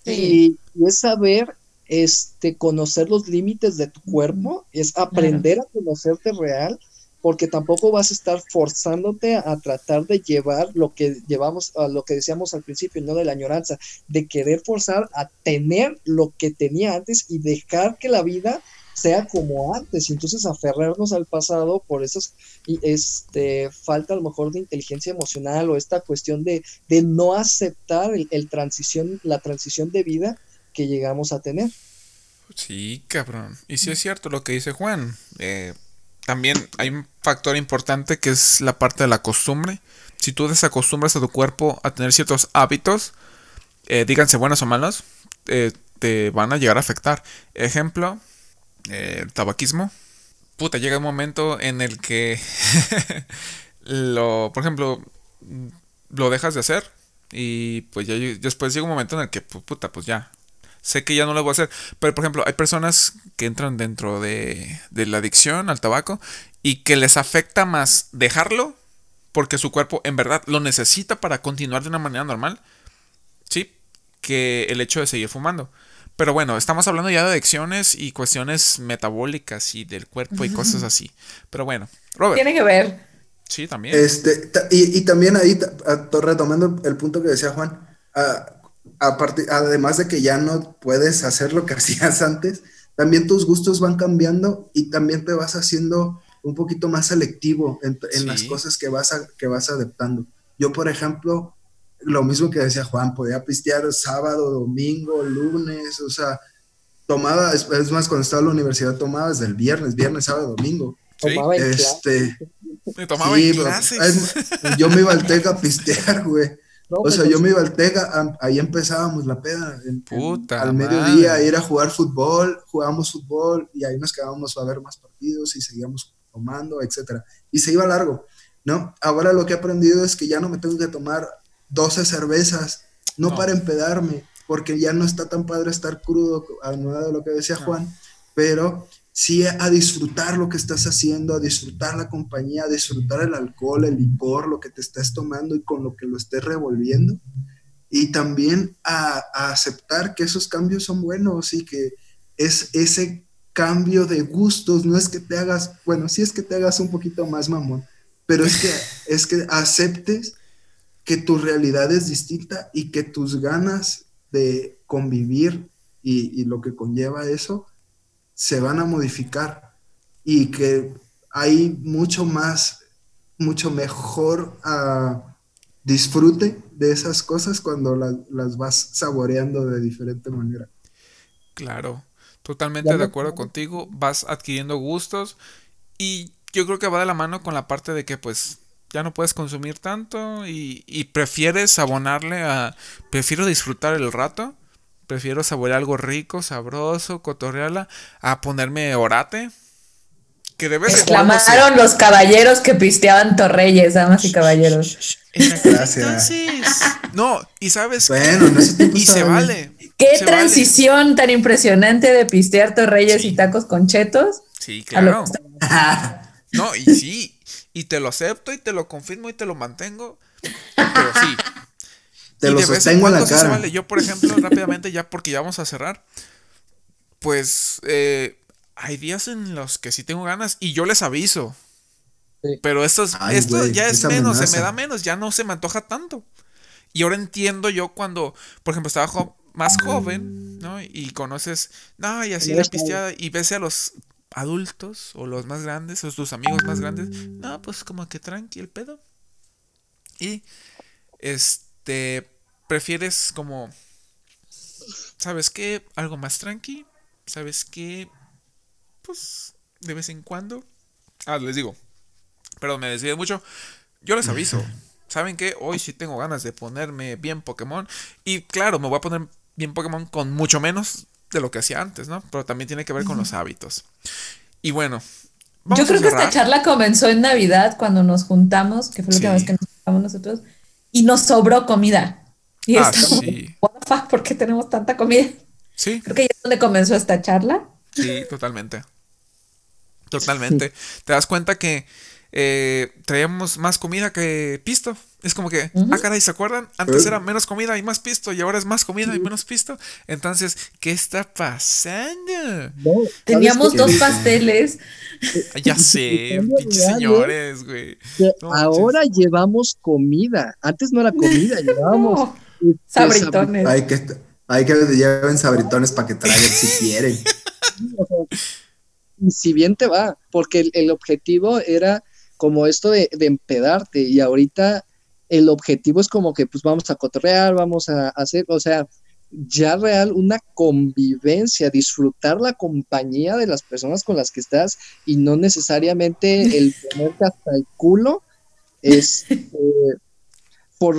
y, es saber este, conocer los límites de tu cuerpo, es aprender a conocerte real, porque tampoco vas a estar forzándote a, tratar de llevar lo que llevamos, a lo que decíamos al principio, no de la añoranza, de querer forzar a tener lo que tenía antes y dejar que la vida sea como antes, y entonces aferrarnos al pasado por esas este, falta a lo mejor de inteligencia emocional o esta cuestión de, de no aceptar el, transición, la transición de vida que llegamos a tener. Sí, cabrón. Y sí es cierto lo que dice Juan. Eh, también hay un factor importante que es la parte de la costumbre. Si tú desacostumbras a tu cuerpo a tener ciertos hábitos, eh, díganse buenos o malos, eh, te van a llegar a afectar. Ejemplo, el tabaquismo, puta, llega un momento en el que lo, por ejemplo, lo dejas de hacer y pues ya después llega un momento en el que, puta, pues ya, sé que ya no lo voy a hacer. Pero, por ejemplo, hay personas que entran dentro de, de la adicción al tabaco y que les afecta más dejarlo porque su cuerpo en verdad lo necesita para continuar de una manera normal, ¿sí? Que el hecho de seguir fumando. Pero bueno, estamos hablando ya de adicciones y cuestiones metabólicas y del cuerpo y cosas así. Pero bueno, Robert. Tiene que ver. Sí, también. Este, y, también ahí, retomando el punto que decía Juan, además de que ya no puedes hacer lo que hacías antes, también tus gustos van cambiando y también te vas haciendo un poquito más selectivo en, las cosas que vas, que vas adaptando. Yo, por ejemplo, lo mismo que decía Juan, podía pistear sábado, domingo, lunes, o sea, tomaba, es, más, cuando estaba en la universidad tomaba desde el viernes, viernes, sábado, domingo. Tomaba en este, me tomaba en clases. yo me iba al Tega a pistear, güey. O pues sea, yo me iba al Tega, ahí empezábamos la peda. Puta al mediodía, ir a jugar fútbol, jugábamos fútbol y ahí nos quedábamos a ver más partidos y seguíamos tomando, etcétera. Y se iba largo, ¿no? Ahora lo que he aprendido es que ya no me tengo que tomar 12 cervezas, no, para empedarme, porque ya no está tan padre estar crudo, a de lo que decía Juan, pero sí a disfrutar lo que estás haciendo, a disfrutar la compañía, a disfrutar el alcohol, el licor, lo que te estás tomando y con lo que lo estés revolviendo. Y también a, a aceptar que esos cambios son buenos y que es ese cambio de gustos, no es que te hagas, bueno, sí es que te hagas un poquito más mamón, pero es que, es que aceptes que tu realidad es distinta y que tus ganas de convivir y, lo que conlleva eso se van a modificar y que hay mucho más, mucho mejor ah, disfrute de esas cosas cuando las vas saboreando de diferente manera. Claro, totalmente de acuerdo contigo, vas adquiriendo gustos y yo creo que va de la mano con la parte de que pues ya no puedes consumir tanto y, y, prefieres abonarle a... Prefiero disfrutar el rato, prefiero saborear algo rico, sabroso, cotorrearla, a ponerme orate. Que debe Exclamaron los caballeros que pisteaban Torreyes, damas y caballeros. Gracias. No, y sabes bueno, y se vale. Qué transición tan impresionante de pistear Torreyes y tacos con chetos. Sí, claro. No, y sí, y te lo acepto y te lo confirmo y te lo mantengo. Pero sí. Te lo sostengo en la cara. Yo, por ejemplo, rápidamente, ya porque ya vamos a cerrar, pues eh, hay días en los que sí tengo ganas y yo les aviso. Pero esto, esto ya es menos, se me da menos, ya no se me antoja tanto. Y ahora entiendo yo cuando, por ejemplo, estaba más joven, ¿no? Y conoces, no, y así la pisteada, y ves a los adultos o los más grandes o tus amigos más grandes, no, pues como que tranqui el pedo. Y este prefieres como ¿sabes qué? Algo más tranqui, ¿sabes qué? Pues de vez en cuando. Ah, les digo. Perdón, me desvío mucho. Yo les aviso. ¿Saben qué? Hoy sí tengo ganas de ponerme bien Pokémon. Y claro, me voy a poner bien Pokémon con mucho menos de lo que hacía antes, ¿no? Pero también tiene que ver con los hábitos. Y bueno. Yo creo que esta charla comenzó en Navidad cuando nos juntamos, que fue la última vez que nos juntamos nosotros, y nos sobró comida. Y ah, sí. ¿por qué tenemos tanta comida? Sí. Creo que ahí es donde comenzó esta charla. Sí, totalmente. Totalmente. Te das cuenta que eh, traíamos más comida que pisto. Es como que, ah, caray, ¿se acuerdan? Antes era menos comida y más pisto y ahora es más comida y menos pisto. Entonces, ¿qué está pasando? Teníamos dos pasteles. Ya sé, pinches señores, güey. ahora llevamos comida. Antes no era comida, llevábamos sabritones. Hay que, hay que lleven sabritones para que traigan si quieren. si bien te va, porque el, objetivo era como esto de, de, empedarte y ahorita el objetivo es como que pues vamos a cotorrear, vamos a hacer, o sea, ya real una convivencia, disfrutar la compañía de las personas con las que estás y no necesariamente el ponerte hasta el culo es este, por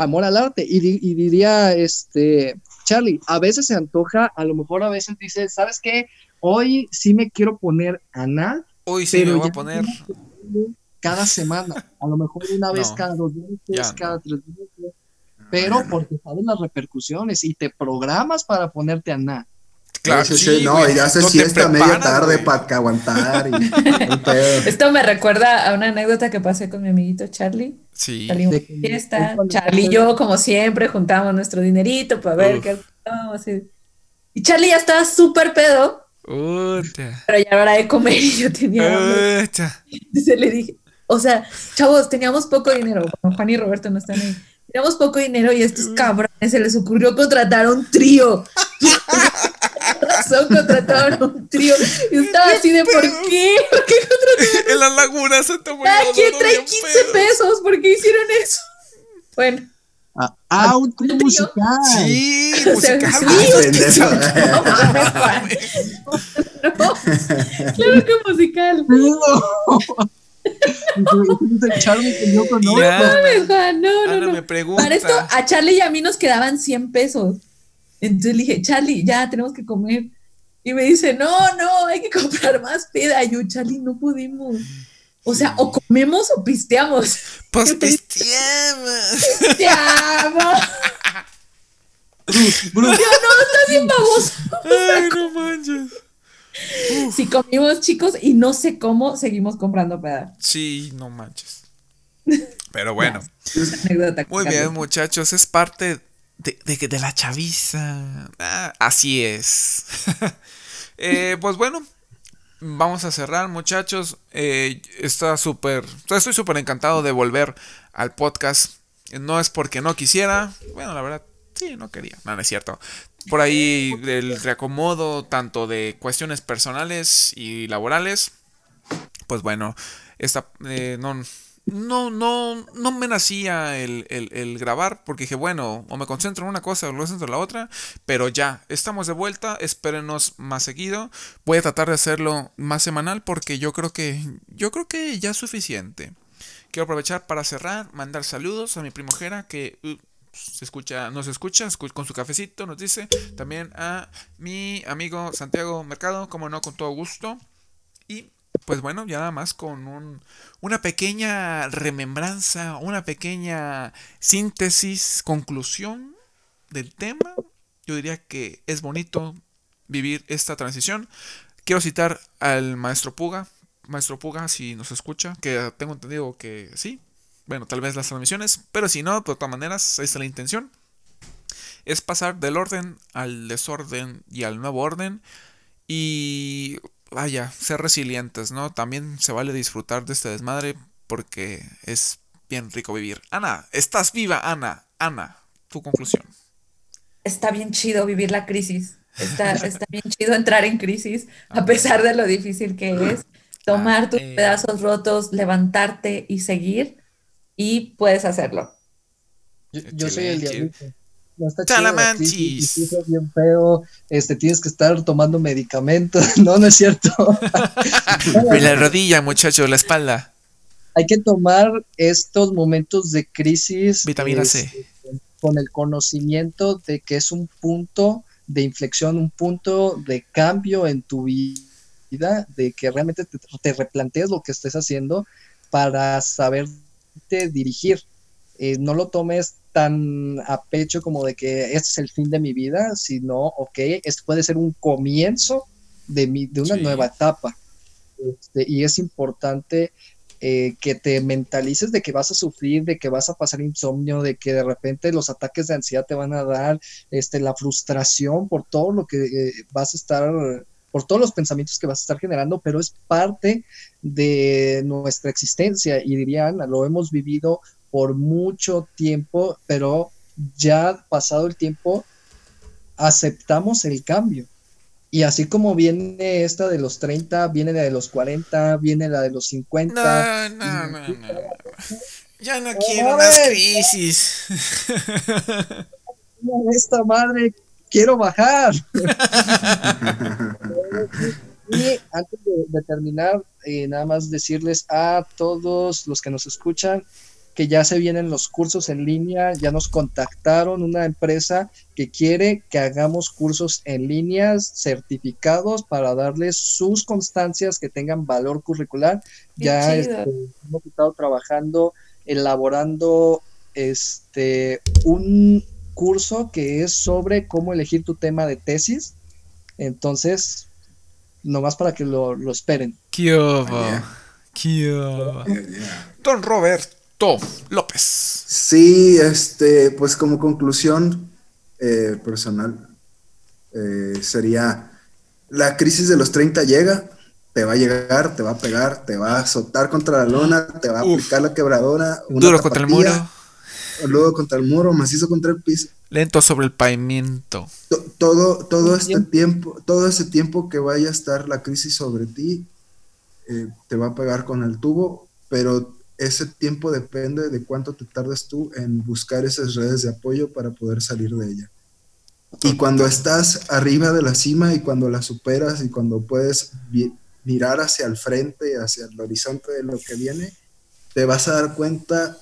amor al arte. Y, diría, este, Charlie, a veces se antoja, a lo mejor a veces dices, ¿sabes qué? Hoy sí me quiero poner anal. Hoy sí me voy a poner cada semana, a lo mejor una vez cada dos meses, cada tres meses, pero porque sabes las repercusiones y te programas para ponerte a nada. Claro, sí, no, y haces siesta media tarde para que aguantar. Y, Esto me recuerda a una anécdota que pasé con mi amiguito Charlie. Sí. Salimos fiesta. Charlie y yo, como siempre, juntamos nuestro dinerito para ver qué y, y Charlie ya estaba súper pedo. Pero ya era hora de comer y yo tenía hambre. Entonces le dije, o sea, chavos, teníamos poco dinero. Juan y Roberto no están ahí. Teníamos poco dinero y a estos cabrones se les ocurrió contratar a un trío. razón contrataron un trío. Y estaba así de ¿por qué? ¿Por qué contrataron? En la laguna se tomó ¿Quién trae 15 pesos? ¿Por qué hicieron eso? Bueno. Ah, ah un trío musical. Sí, musical. Sí, no, claro que musical. Charlie que yo conozco. No, no, no, me pregunta. Para esto, a Charlie y a mí nos quedaban 100 pesos. Entonces le dije, Charlie, ya tenemos que comer. Y me dice, no, no, hay que comprar más peda. Y yo, Charlie, no pudimos. O sea, o comemos o pisteamos. Pues pisteamos. Pisteamos. Bruce, Bruce. no, estás bien baboso. Ay, no manches. Si comimos, chicos, y no sé cómo seguimos comprando peda. Sí, no manches. Pero bueno. Muy bien, muchachos. Es parte de, de, la chaviza. Ah, así es. Eh, pues bueno, vamos a cerrar, muchachos. Eh, está súper. Estoy súper encantado de volver al podcast. No es porque no quisiera. Bueno, la verdad, sí, no quería. No, no es cierto. Por ahí el reacomodo, tanto de cuestiones personales y laborales. Pues bueno, esta, eh, no, no, no, no me nacía el, grabar porque dije, bueno, o me concentro en una cosa o me concentro en la otra, pero ya, estamos de vuelta, espérenos más seguido. Voy a tratar de hacerlo más semanal porque yo creo que, yo creo que ya es suficiente. Quiero aprovechar para cerrar, mandar saludos a mi primojera que uh, se escucha, nos escucha con su cafecito, nos dice también a mi amigo Santiago Mercado, como no, con todo gusto. Y pues bueno, ya nada más con un, una pequeña remembranza, una pequeña síntesis, conclusión del tema. Yo diría que es bonito vivir esta transición. Quiero citar al maestro Puga. Maestro Puga, si nos escucha, que tengo entendido que sí. Bueno, tal vez las transmisiones, pero si no, de todas maneras, esa es la intención. Es pasar del orden al desorden y al nuevo orden. Y vaya, ser resilientes, ¿no? También se vale disfrutar de este desmadre porque es bien rico vivir. Ana, estás viva, Ana. Ana, tu conclusión. Está bien chido vivir la crisis. Está, está bien chido entrar en crisis, a pesar de lo difícil que es. Tomar tus eh. pedazos rotos, levantarte y seguir, y puedes hacerlo. Yo, soy el diablito. No está chido, bien feo, este, tienes que estar tomando medicamentos, no, no es cierto. la rodilla, muchacho, la espalda. Hay que tomar estos momentos de crisis. Vitamina C. Este, con el conocimiento de que es un punto de inflexión, un punto de cambio en tu vida, de que realmente te, te replantees lo que estés haciendo para saberte dirigir. Eh, no lo tomes tan a pecho como de que este es el fin de mi vida, sino, ok, esto puede ser un comienzo de, mi, de una nueva etapa. Este, y es importante eh, que te mentalices de que vas a sufrir, de que vas a pasar insomnio, de que de repente los ataques de ansiedad te van a dar, este, la frustración por todo lo que eh, vas a estar, por todos los pensamientos que vas a estar generando, pero es parte de nuestra existencia y dirían, lo hemos vivido por mucho tiempo, pero ya pasado el tiempo, aceptamos el cambio. Y así como viene esta de los 30, viene la de los 40, viene la de los 50. No, no, no, no. Ya no quiero más crisis. Esta madre, quiero bajar. y antes de, terminar, eh, nada más decirles a todos los que nos escuchan, que ya se vienen los cursos en línea, ya nos contactaron una empresa que quiere que hagamos cursos en línea certificados para darles sus constancias que tengan valor curricular. ya este, hemos estado trabajando, elaborando este un curso que es sobre cómo elegir tu tema de tesis. Entonces, nomás para que lo, esperen. ¿Qué Don Robert, López. Sí, este, pues como conclusión eh, personal eh, sería, la crisis de los 30 llega, te va a llegar, te va a pegar, te va a azotar contra la lona, te va a aplicar la quebradora. Duro contra el muro. Luego contra el muro, macizo contra el piso. Lento sobre el pavimento. Todo, todo este tiempo, todo ese tiempo que vaya a estar la crisis sobre ti, eh, te va a pegar con el tubo, pero ese tiempo depende de cuánto te tardas tú en buscar esas redes de apoyo para poder salir de ella. Y cuando estás arriba de la cima y cuando la superas y cuando puedes mirar hacia el frente, hacia el horizonte de lo que viene, te vas a dar cuenta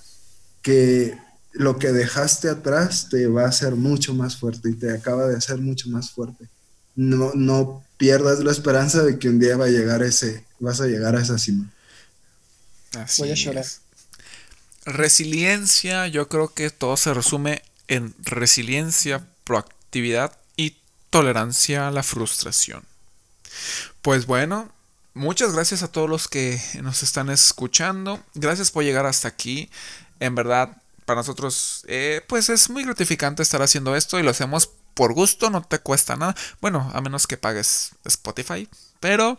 que lo que dejaste atrás te va a hacer mucho más fuerte y te acaba de hacer mucho más fuerte. No, no pierdas la esperanza de que un día va a llegar ese, vas a llegar a esa cima. Voy a llorar. Resiliencia, yo creo que todo se resume en resiliencia, proactividad y tolerancia a la frustración. Pues bueno, muchas gracias a todos los que nos están escuchando. Gracias por llegar hasta aquí. En verdad, para nosotros, eh, pues es muy gratificante estar haciendo esto y lo hacemos por gusto, no te cuesta nada. Bueno, a menos que pagues Spotify. Pero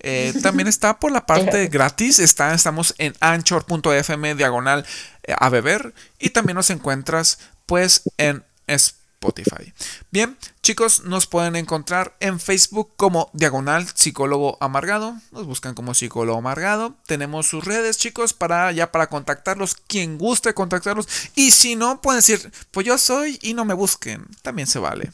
eh, también está por la parte gratis. Está, estamos en anchor.fm diagonal eh, a beber. Y también nos encuentras pues en Spotify. Bien, chicos, nos pueden encontrar en Facebook como Diagonal Psicólogo Amargado. Nos buscan como Psicólogo Amargado. Tenemos sus redes, chicos, para ya para contactarlos. Quien guste contactarlos. Y si no, pueden decir, pues yo soy y no me busquen. También se vale.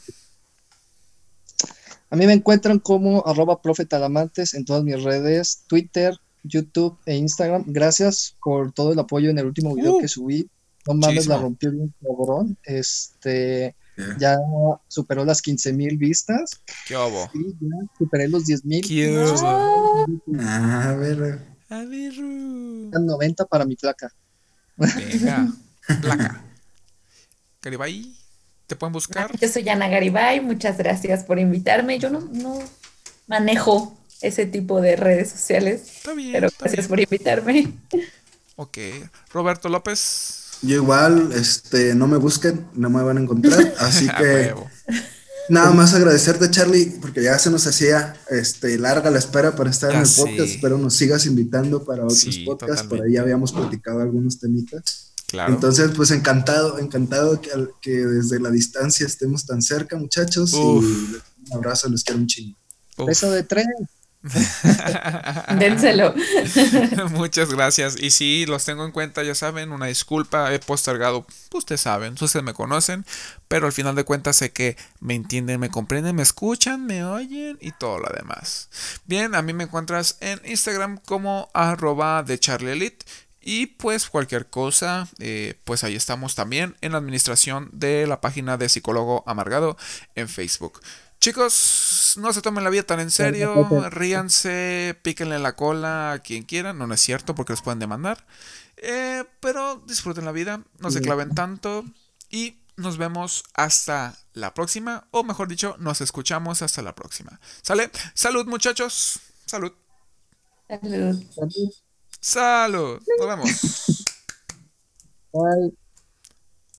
A mí me encuentran como arroba profetalamantes en todas mis redes, Twitter, YouTube e Instagram. Gracias por todo el apoyo en el último video uh, que subí. No mames, la rompió bien cabrón. Este, ya superó las 15 mil vistas. ¿Qué hubo? Sí, ya superé los 10 mil. ¿Qué A ver. A ver. 90 para mi placa. Venga, placa. Caribay. ¿Te pueden buscar? Yo soy Ana Garibay, muchas gracias por invitarme. Yo no, no manejo ese tipo de redes sociales. Está bien. Pero gracias por invitarme. Ok. Roberto López. Yo igual, este, no me busquen, no me van a encontrar. Así que nada más agradecerte, Charlie, porque ya se nos hacía este, larga la espera para estar en el podcast. Espero nos sigas invitando para otros podcasts. Por ahí ya habíamos platicado algunos temitas. Claro. Entonces, pues encantado, encantado que, que desde la distancia estemos tan cerca, muchachos. Y un abrazo, les quiero un chingo. Beso de tres. Dénselo. Muchas gracias. Y sí, los tengo en cuenta, ya saben, una disculpa, he postergado, ustedes saben, ustedes me conocen, pero al final de cuentas sé que me entienden, me comprenden, me escuchan, me oyen y todo lo demás. Bien, a mí me encuentras en Instagram como arroba de Charlie Elite. Y pues cualquier cosa, eh, pues ahí estamos también en la administración de la página de Psicólogo Amargado en Facebook. Chicos, no se tomen la vida tan en serio, ríanse, píquenle la cola a quien quieran, no, no es cierto porque los pueden demandar, eh, pero disfruten la vida, no se claven tanto y nos vemos hasta la próxima, o mejor dicho, nos escuchamos hasta la próxima. ¿Sale? Salud muchachos, salud. Salud. Salud. Nos vemos. Bye.